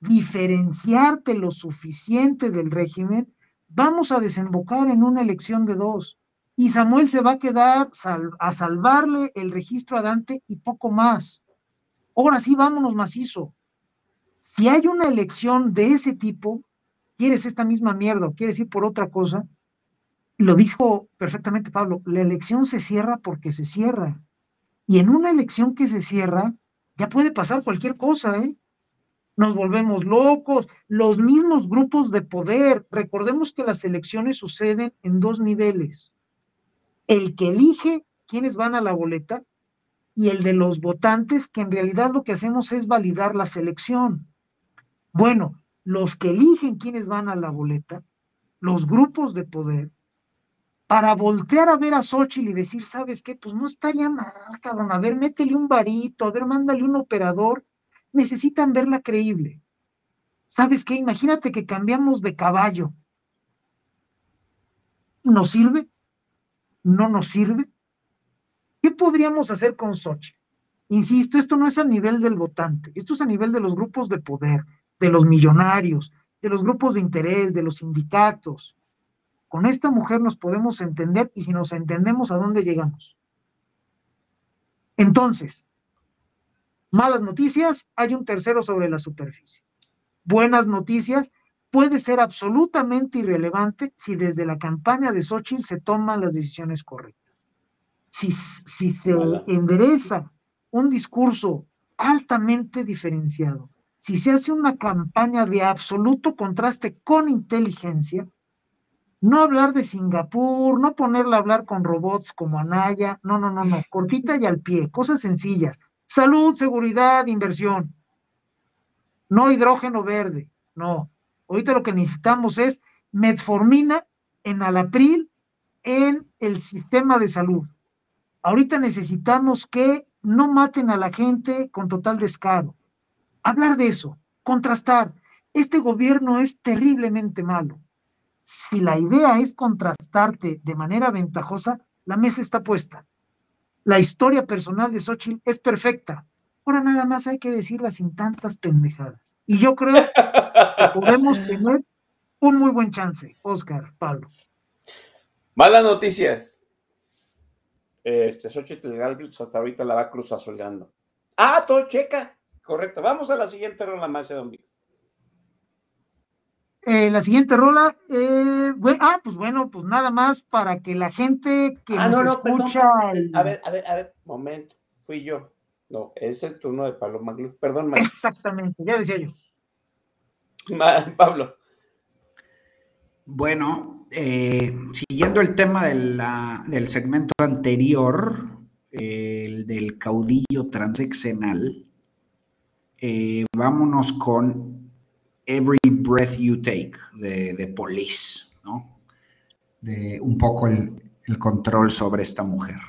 diferenciarte lo suficiente del régimen, vamos a desembocar en una elección de dos. Y Samuel se va a quedar a salvarle el registro a Dante y poco más. Ahora sí, vámonos macizo. Si hay una elección de ese tipo, quieres esta misma mierda o quieres ir por otra cosa, lo dijo perfectamente Pablo, la elección se cierra porque se cierra. Y en una elección que se cierra, ya puede pasar cualquier cosa, ¿eh? Nos volvemos locos, los mismos grupos de poder. Recordemos que las elecciones suceden en dos niveles. El que elige quiénes van a la boleta y el de los votantes, que en realidad lo que hacemos es validar la selección. Bueno, los que eligen quiénes van a la boleta, los grupos de poder, para voltear a ver a Xochitl y decir, ¿sabes qué? Pues no estaría mal, cabrón. A ver, métele un varito, a ver, mándale un operador. Necesitan verla creíble. ¿Sabes qué? Imagínate que cambiamos de caballo. ¿Nos sirve? ¿No nos sirve? ¿Qué podríamos hacer con Xochitl? Insisto, esto no es a nivel del votante, esto es a nivel de los grupos de poder, de los millonarios, de los grupos de interés, de los sindicatos. Con esta mujer nos podemos entender y si nos entendemos, ¿a dónde llegamos? Entonces, malas noticias, hay un tercero sobre la superficie. Buenas noticias, puede ser absolutamente irrelevante si desde la campaña de Xochitl se toman las decisiones correctas. Si, si se endereza un discurso altamente diferenciado, si se hace una campaña de absoluto contraste con inteligencia, no hablar de Singapur, no ponerla a hablar con robots como Anaya, no, no, no, no, cortita y al pie, cosas sencillas. Salud, seguridad, inversión. No hidrógeno verde, no. Ahorita lo que necesitamos es metformina en alapril en el sistema de salud. Ahorita necesitamos que no maten a la gente con total descaro hablar de eso, contrastar. Este gobierno es terriblemente malo. Si la idea es contrastarte de manera ventajosa, la mesa está puesta. La historia personal de Xochitl es perfecta. Ahora nada más hay que decirla sin tantas pendejadas. Y yo creo que podemos tener un muy buen chance, Oscar, Pablo. Malas noticias. Este Xochitl Galvez hasta ahorita la va cruzasolgando. Ah, todo checa. Correcto. Vamos a la siguiente rola más, Don eh, la siguiente rola, eh, ah, pues bueno, pues nada más para que la gente que ah, nos no, no, escucha. A ver, a ver, a ver, momento, fui yo. No, es el turno de Pablo Magluf. Perdón, Magluf. Exactamente, ya decía yo. Pablo. Bueno, eh, siguiendo el tema de la, del segmento anterior, el del caudillo transexenal, eh, vámonos con Every Breath You Take de, de Police, ¿no? De un poco el, el control sobre esta mujer.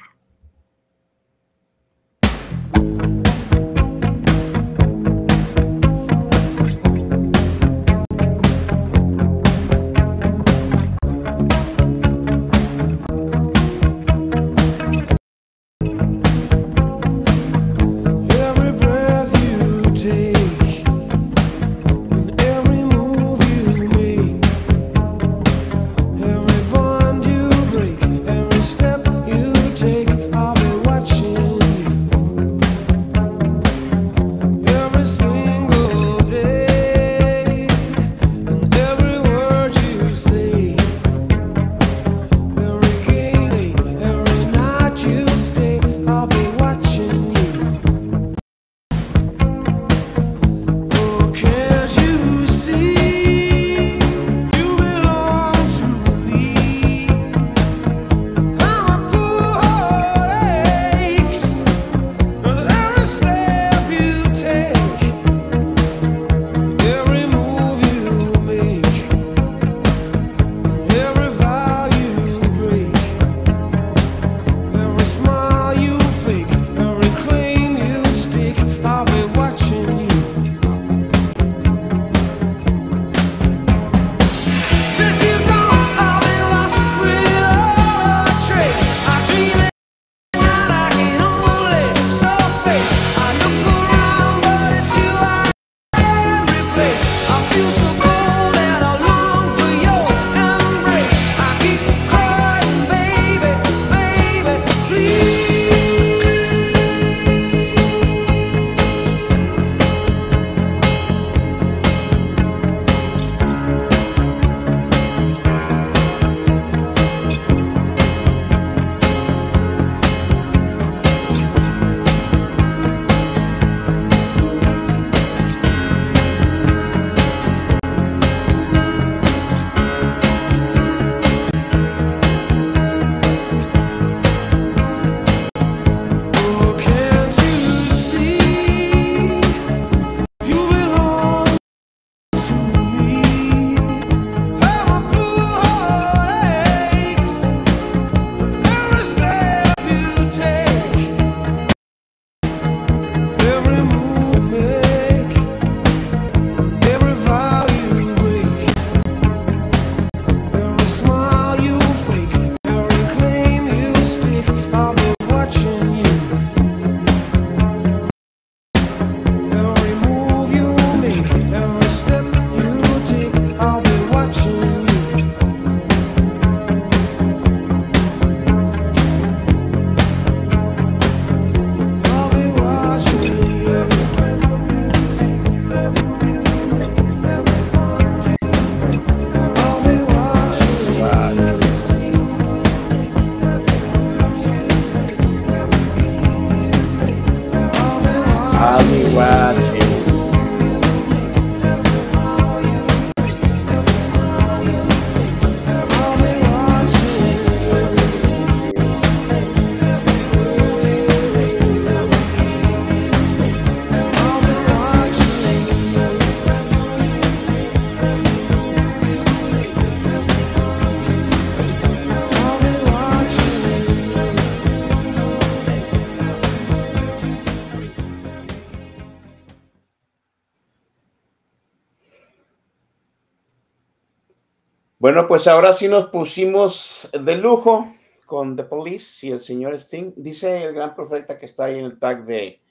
Bueno, pues ahora sí nos pusimos de lujo con The Police y el señor Sting. Dice el gran profeta que está ahí en el tag de,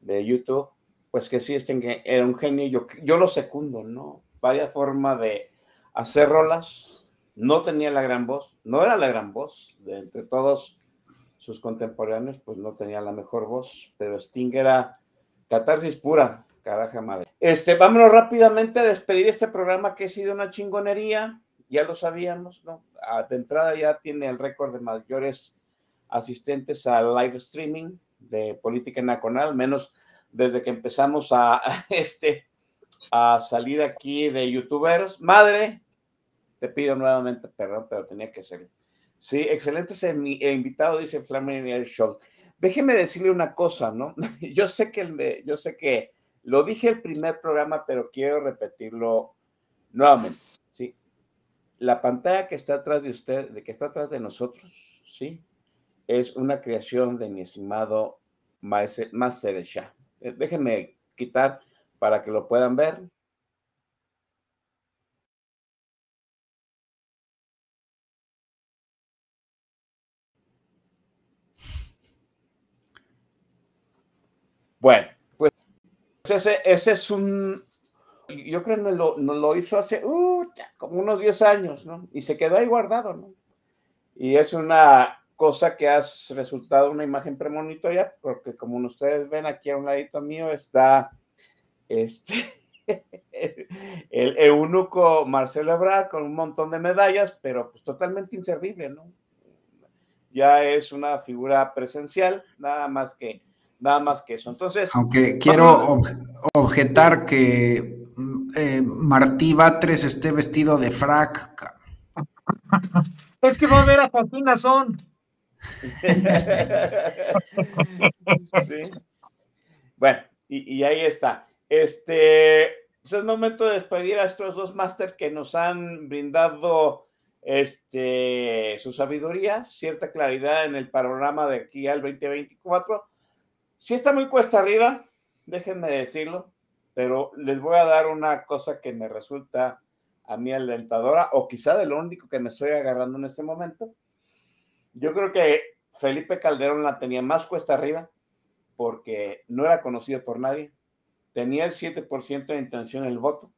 de YouTube, pues que sí, Sting era un genio. Yo, yo lo secundo, ¿no? Vaya forma de hacer rolas. No tenía la gran voz, no era la gran voz. De entre todos sus contemporáneos, pues no tenía la mejor voz, pero Sting era catarsis pura, caraja madre. Este, vámonos rápidamente a despedir este programa que ha sido una chingonería ya lo sabíamos, ¿no? Ah, de entrada ya tiene el récord de mayores asistentes al live streaming de política nacional, menos desde que empezamos a, este, a salir aquí de youtubers. Madre, te pido nuevamente perdón, pero tenía que ser. Sí, excelente ese invitado, dice Flaminier Schultz. Déjeme decirle una cosa, ¿no? Yo sé que yo sé que lo dije el primer programa, pero quiero repetirlo nuevamente la pantalla que está atrás de usted, de que está atrás de nosotros, ¿sí? Es una creación de mi estimado Master Shah. Eh, déjenme quitar para que lo puedan ver. Bueno, pues ese, ese es un, yo creo que no lo, lo hizo hace uh, como unos 10 años, ¿no? Y se quedó ahí guardado, ¿no? Y es una cosa que ha resultado una imagen premonitoria, porque como ustedes ven aquí a un ladito mío está este, el eunuco Marcelo Ebrard con un montón de medallas, pero pues totalmente inservible, ¿no? Ya es una figura presencial, nada más que nada más que eso. Entonces, aunque quiero objetar que eh, Martí Batres esté vestido de frac. Es que va a ver a Azón. sí. Bueno, y, ahí está. Este pues es momento de despedir a estos dos máster que nos han brindado este, su sabiduría, cierta claridad en el panorama de aquí al 2024. Si está muy cuesta arriba, déjenme decirlo pero les voy a dar una cosa que me resulta a mí alentadora, o quizá de lo único que me estoy agarrando en este momento. Yo creo que Felipe Calderón la tenía más cuesta arriba, porque no era conocido por nadie, tenía el 7% de intención el voto,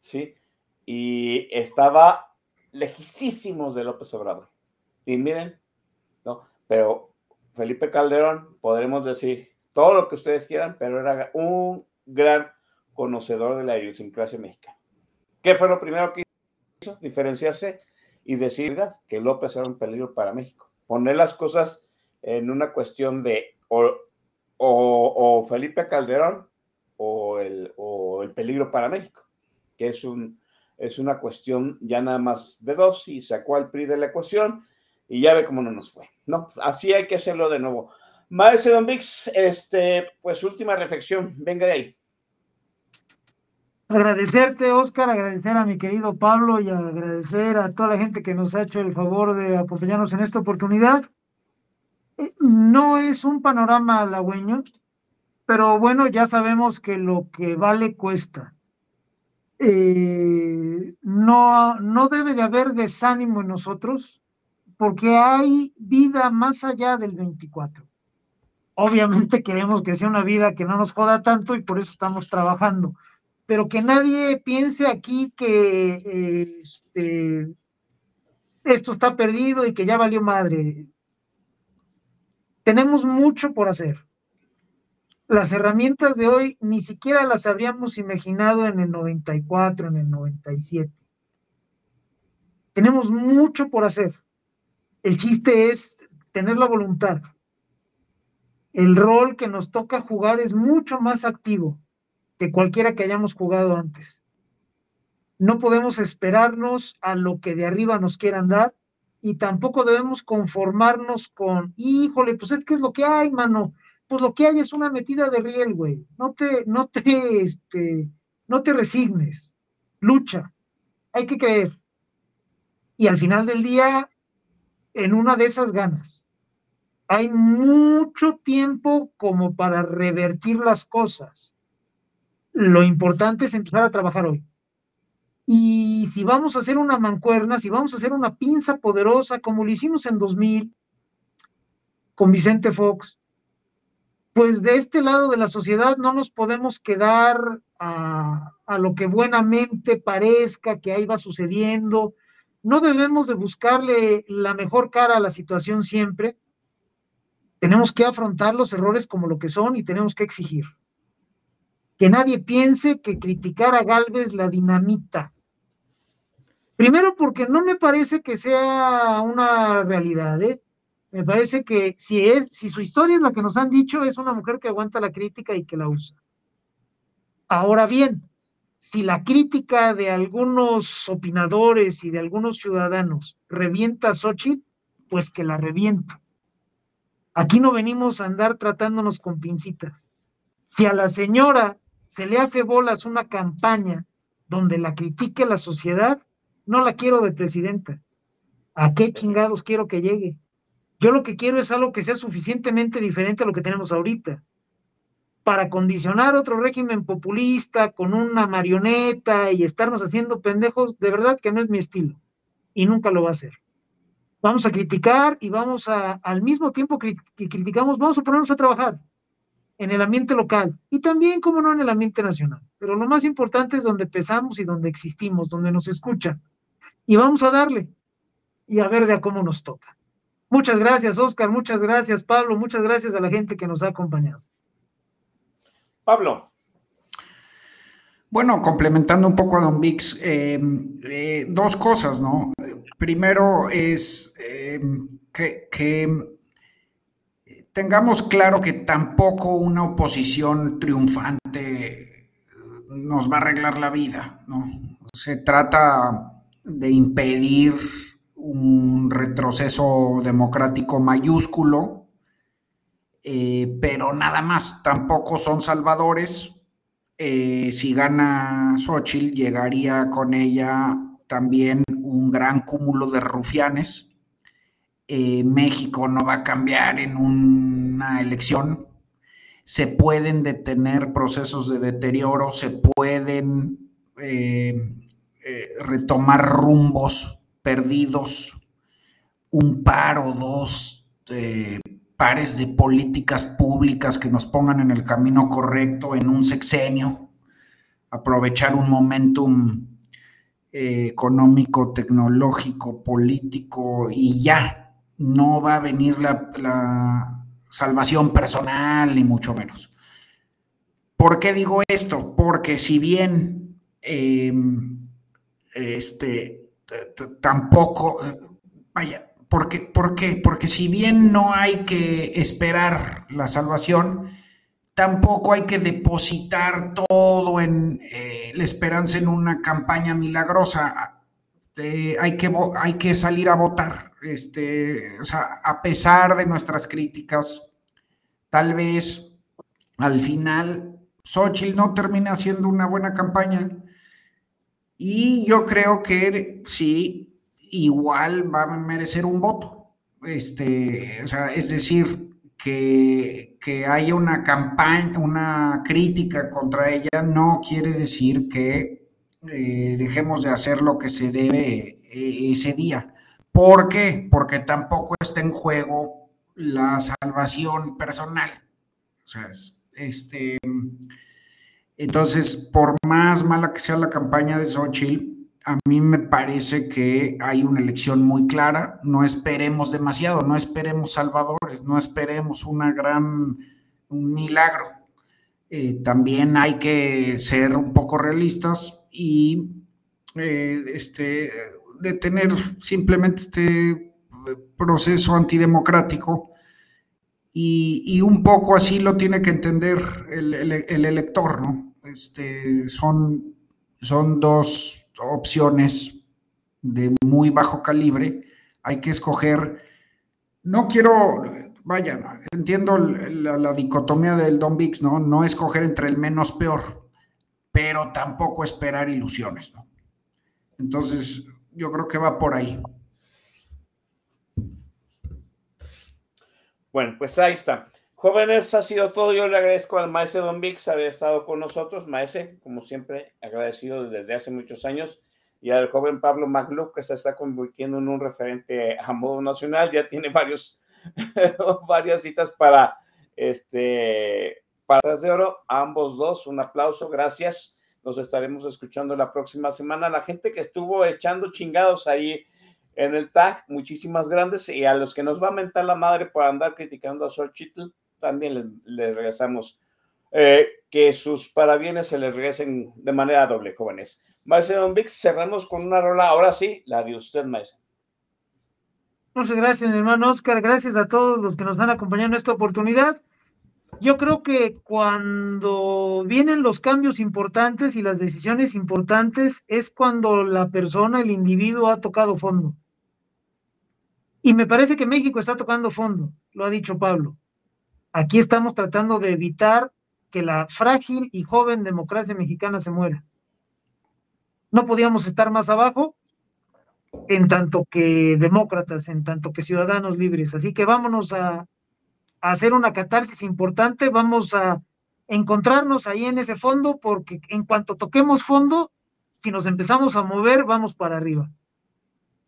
¿sí? Y estaba lejísimos de López Obrador. Y miren, ¿no? Pero Felipe Calderón, podremos decir todo lo que ustedes quieran, pero era un gran conocedor de la idiosincrasia mexicana. ¿Qué fue lo primero que hizo? Diferenciarse y decir que López era un peligro para México. Poner las cosas en una cuestión de o, Felipe Calderón o el, o el, peligro para México, que es, un, es una cuestión ya nada más de dos y sacó al PRI de la ecuación y ya ve cómo no nos fue. No, así hay que hacerlo de nuevo. Maestro Don Vix, este, pues última reflexión, venga de ahí. Agradecerte, Oscar, agradecer a mi querido Pablo y agradecer a toda la gente que nos ha hecho el favor de acompañarnos en esta oportunidad. Eh, no es un panorama halagüeño, pero bueno, ya sabemos que lo que vale cuesta. Eh, no, no debe de haber desánimo en nosotros porque hay vida más allá del 24. Obviamente queremos que sea una vida que no nos joda tanto y por eso estamos trabajando pero que nadie piense aquí que este, esto está perdido y que ya valió madre. Tenemos mucho por hacer. Las herramientas de hoy ni siquiera las habríamos imaginado en el 94, en el 97. Tenemos mucho por hacer. El chiste es tener la voluntad. el rol que nos toca jugar es mucho más activo que cualquiera que hayamos jugado antes. No podemos esperarnos a lo que de arriba nos quieran dar y tampoco debemos conformarnos con, híjole, pues es que es lo que hay, mano. Pues lo que hay es una metida de riel, güey. No te, no te, este, no te resignes. Lucha. Hay que creer. Y al final del día, en una de esas ganas. Hay mucho tiempo como para revertir las cosas. Lo importante es empezar a trabajar hoy. Y si vamos a hacer una mancuerna, si vamos a hacer una pinza poderosa, como lo hicimos en 2000 con Vicente Fox, pues de este lado de la sociedad no nos podemos quedar a, a lo que buenamente parezca que ahí va sucediendo. No debemos de buscarle la mejor cara a la situación siempre. Tenemos que afrontar los errores como lo que son y tenemos que exigir. Que nadie piense que criticar a Galvez la dinamita. Primero porque no me parece que sea una realidad, ¿eh? Me parece que si es, si su historia es la que nos han dicho, es una mujer que aguanta la crítica y que la usa. Ahora bien, si la crítica de algunos opinadores y de algunos ciudadanos revienta a Xochitl, pues que la revienta. Aquí no venimos a andar tratándonos con pincitas. Si a la señora se le hace bolas una campaña donde la critique la sociedad, no la quiero de presidenta. ¿A qué chingados quiero que llegue? Yo lo que quiero es algo que sea suficientemente diferente a lo que tenemos ahorita. Para condicionar otro régimen populista con una marioneta y estarnos haciendo pendejos, de verdad que no es mi estilo. Y nunca lo va a ser. Vamos a criticar y vamos a, al mismo tiempo que criticamos, vamos a ponernos a trabajar en el ambiente local y también, como no, en el ambiente nacional. Pero lo más importante es donde pesamos y donde existimos, donde nos escuchan. Y vamos a darle y a ver de a cómo nos toca. Muchas gracias, Oscar. Muchas gracias, Pablo. Muchas gracias a la gente que nos ha acompañado. Pablo. Bueno, complementando un poco a Don Vix, eh, eh, dos cosas, ¿no? Primero es eh, que, que tengamos claro que tampoco una oposición triunfante nos va a arreglar la vida, ¿no? Se trata de impedir un retroceso democrático mayúsculo, eh, pero nada más, tampoco son salvadores. Eh, si gana Xochitl, llegaría con ella también un gran cúmulo de rufianes. Eh, México no va a cambiar en una elección. Se pueden detener procesos de deterioro, se pueden retomar rumbos perdidos un par o dos pares de políticas públicas que nos pongan en el camino correcto en un sexenio, aprovechar un momentum eh, económico, tecnológico, político y ya, no va a venir la, salvación personal ni mucho menos. ¿Por qué digo esto? Porque si bien em, este, tampoco, eh, vaya, porque, ¿por qué? Porque si bien no hay que esperar la salvación, tampoco hay que depositar todo en eh, la esperanza en una campaña milagrosa. hay, que, hay que salir a votar. Este, o sea, a pesar de nuestras críticas, tal vez al final Xochitl no termine haciendo una buena campaña y yo creo que sí, igual va a merecer un voto. Este, o sea, es decir, que, haya una campaña, una crítica contra ella, no quiere decir que eh, dejemos de hacer lo que se debe eh, ese día. ¿Por qué? Porque tampoco está en juego la salvación personal. O sea, este entonces, por más mala que sea la campaña de Xochitl, a mí me parece que hay una elección muy clara. No esperemos demasiado, no esperemos salvadores, no esperemos una gran, un milagro. Eh, también hay que ser un poco realistas y eh, este, detener simplemente este proceso antidemocrático Y, un poco así lo tiene que entender el, elector, ¿no? Este, son, son dos opciones de muy bajo calibre. Hay que escoger, no quiero, vaya, entiendo la, dicotomía del Don Vix, ¿no? No escoger entre el menos peor, pero tampoco esperar ilusiones, ¿no? Entonces, yo creo que va por ahí. Bueno, pues ahí está. Jóvenes, ha sido todo. Yo le agradezco al maestro Don Vix haber estado con nosotros. Maese, como siempre, agradecido desde hace muchos años. Y al joven Pablo Maglup, que se está convirtiendo en un referente a modo nacional. Ya tiene varios, varias citas para este para de Oro. A ambos dos, un aplauso. Gracias. Nos estaremos escuchando la próxima semana. La gente que estuvo echando chingados ahí en el tag, muchísimas grandes. Y a los que nos va a mentar la madre por andar criticando a Xochitl, también le, regresamos. Eh, que sus parabienes se les regresen de manera doble, jóvenes. Maestro Don Vix, cerramos con una rola. Ahora sí, la de usted, maestro. Muchas gracias, mi hermano Oscar. Gracias a todos los que nos han acompañado en esta oportunidad. Yo creo que cuando vienen los cambios importantes y las decisiones importantes es cuando la persona, el individuo ha tocado fondo. Y me parece que México está tocando fondo, lo ha dicho Pablo. Aquí estamos tratando de evitar que la frágil y joven democracia mexicana se muera. No podíamos estar más abajo en tanto que demócratas, en tanto que ciudadanos libres. Así que vámonos a, hacer una catarsis importante, vamos a encontrarnos ahí en ese fondo, porque en cuanto toquemos fondo, si nos empezamos a mover, vamos para arriba.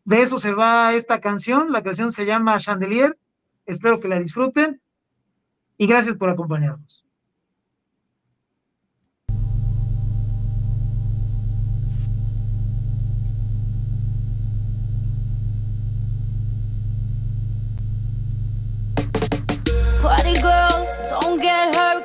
De eso se va esta canción. La canción se llama Chandelier. Espero que la disfruten y gracias por acompañarnos.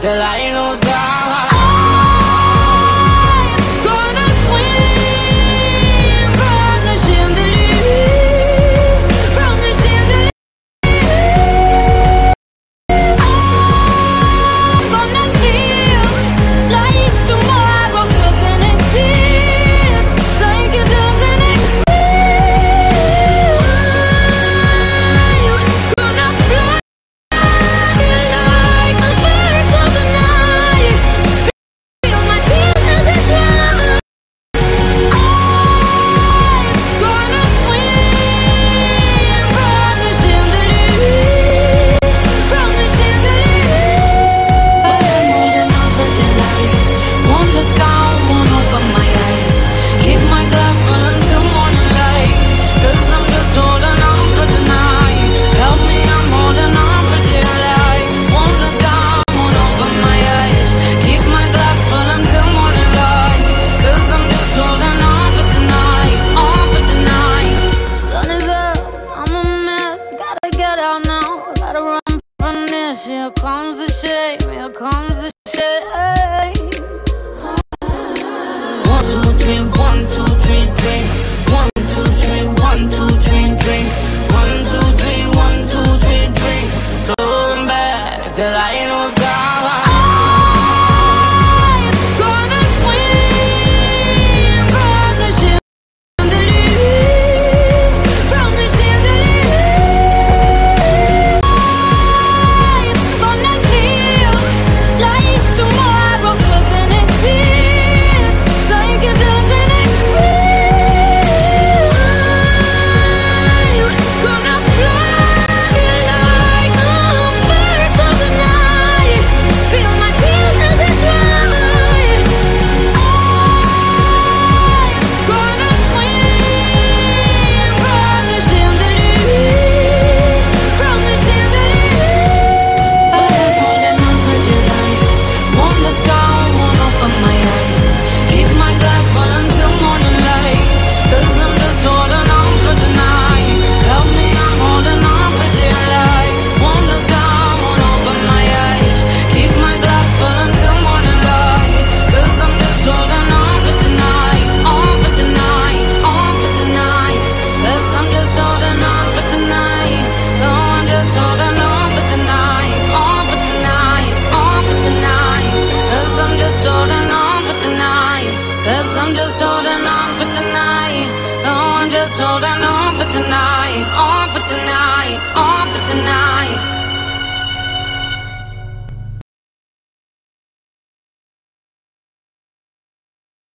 till I lose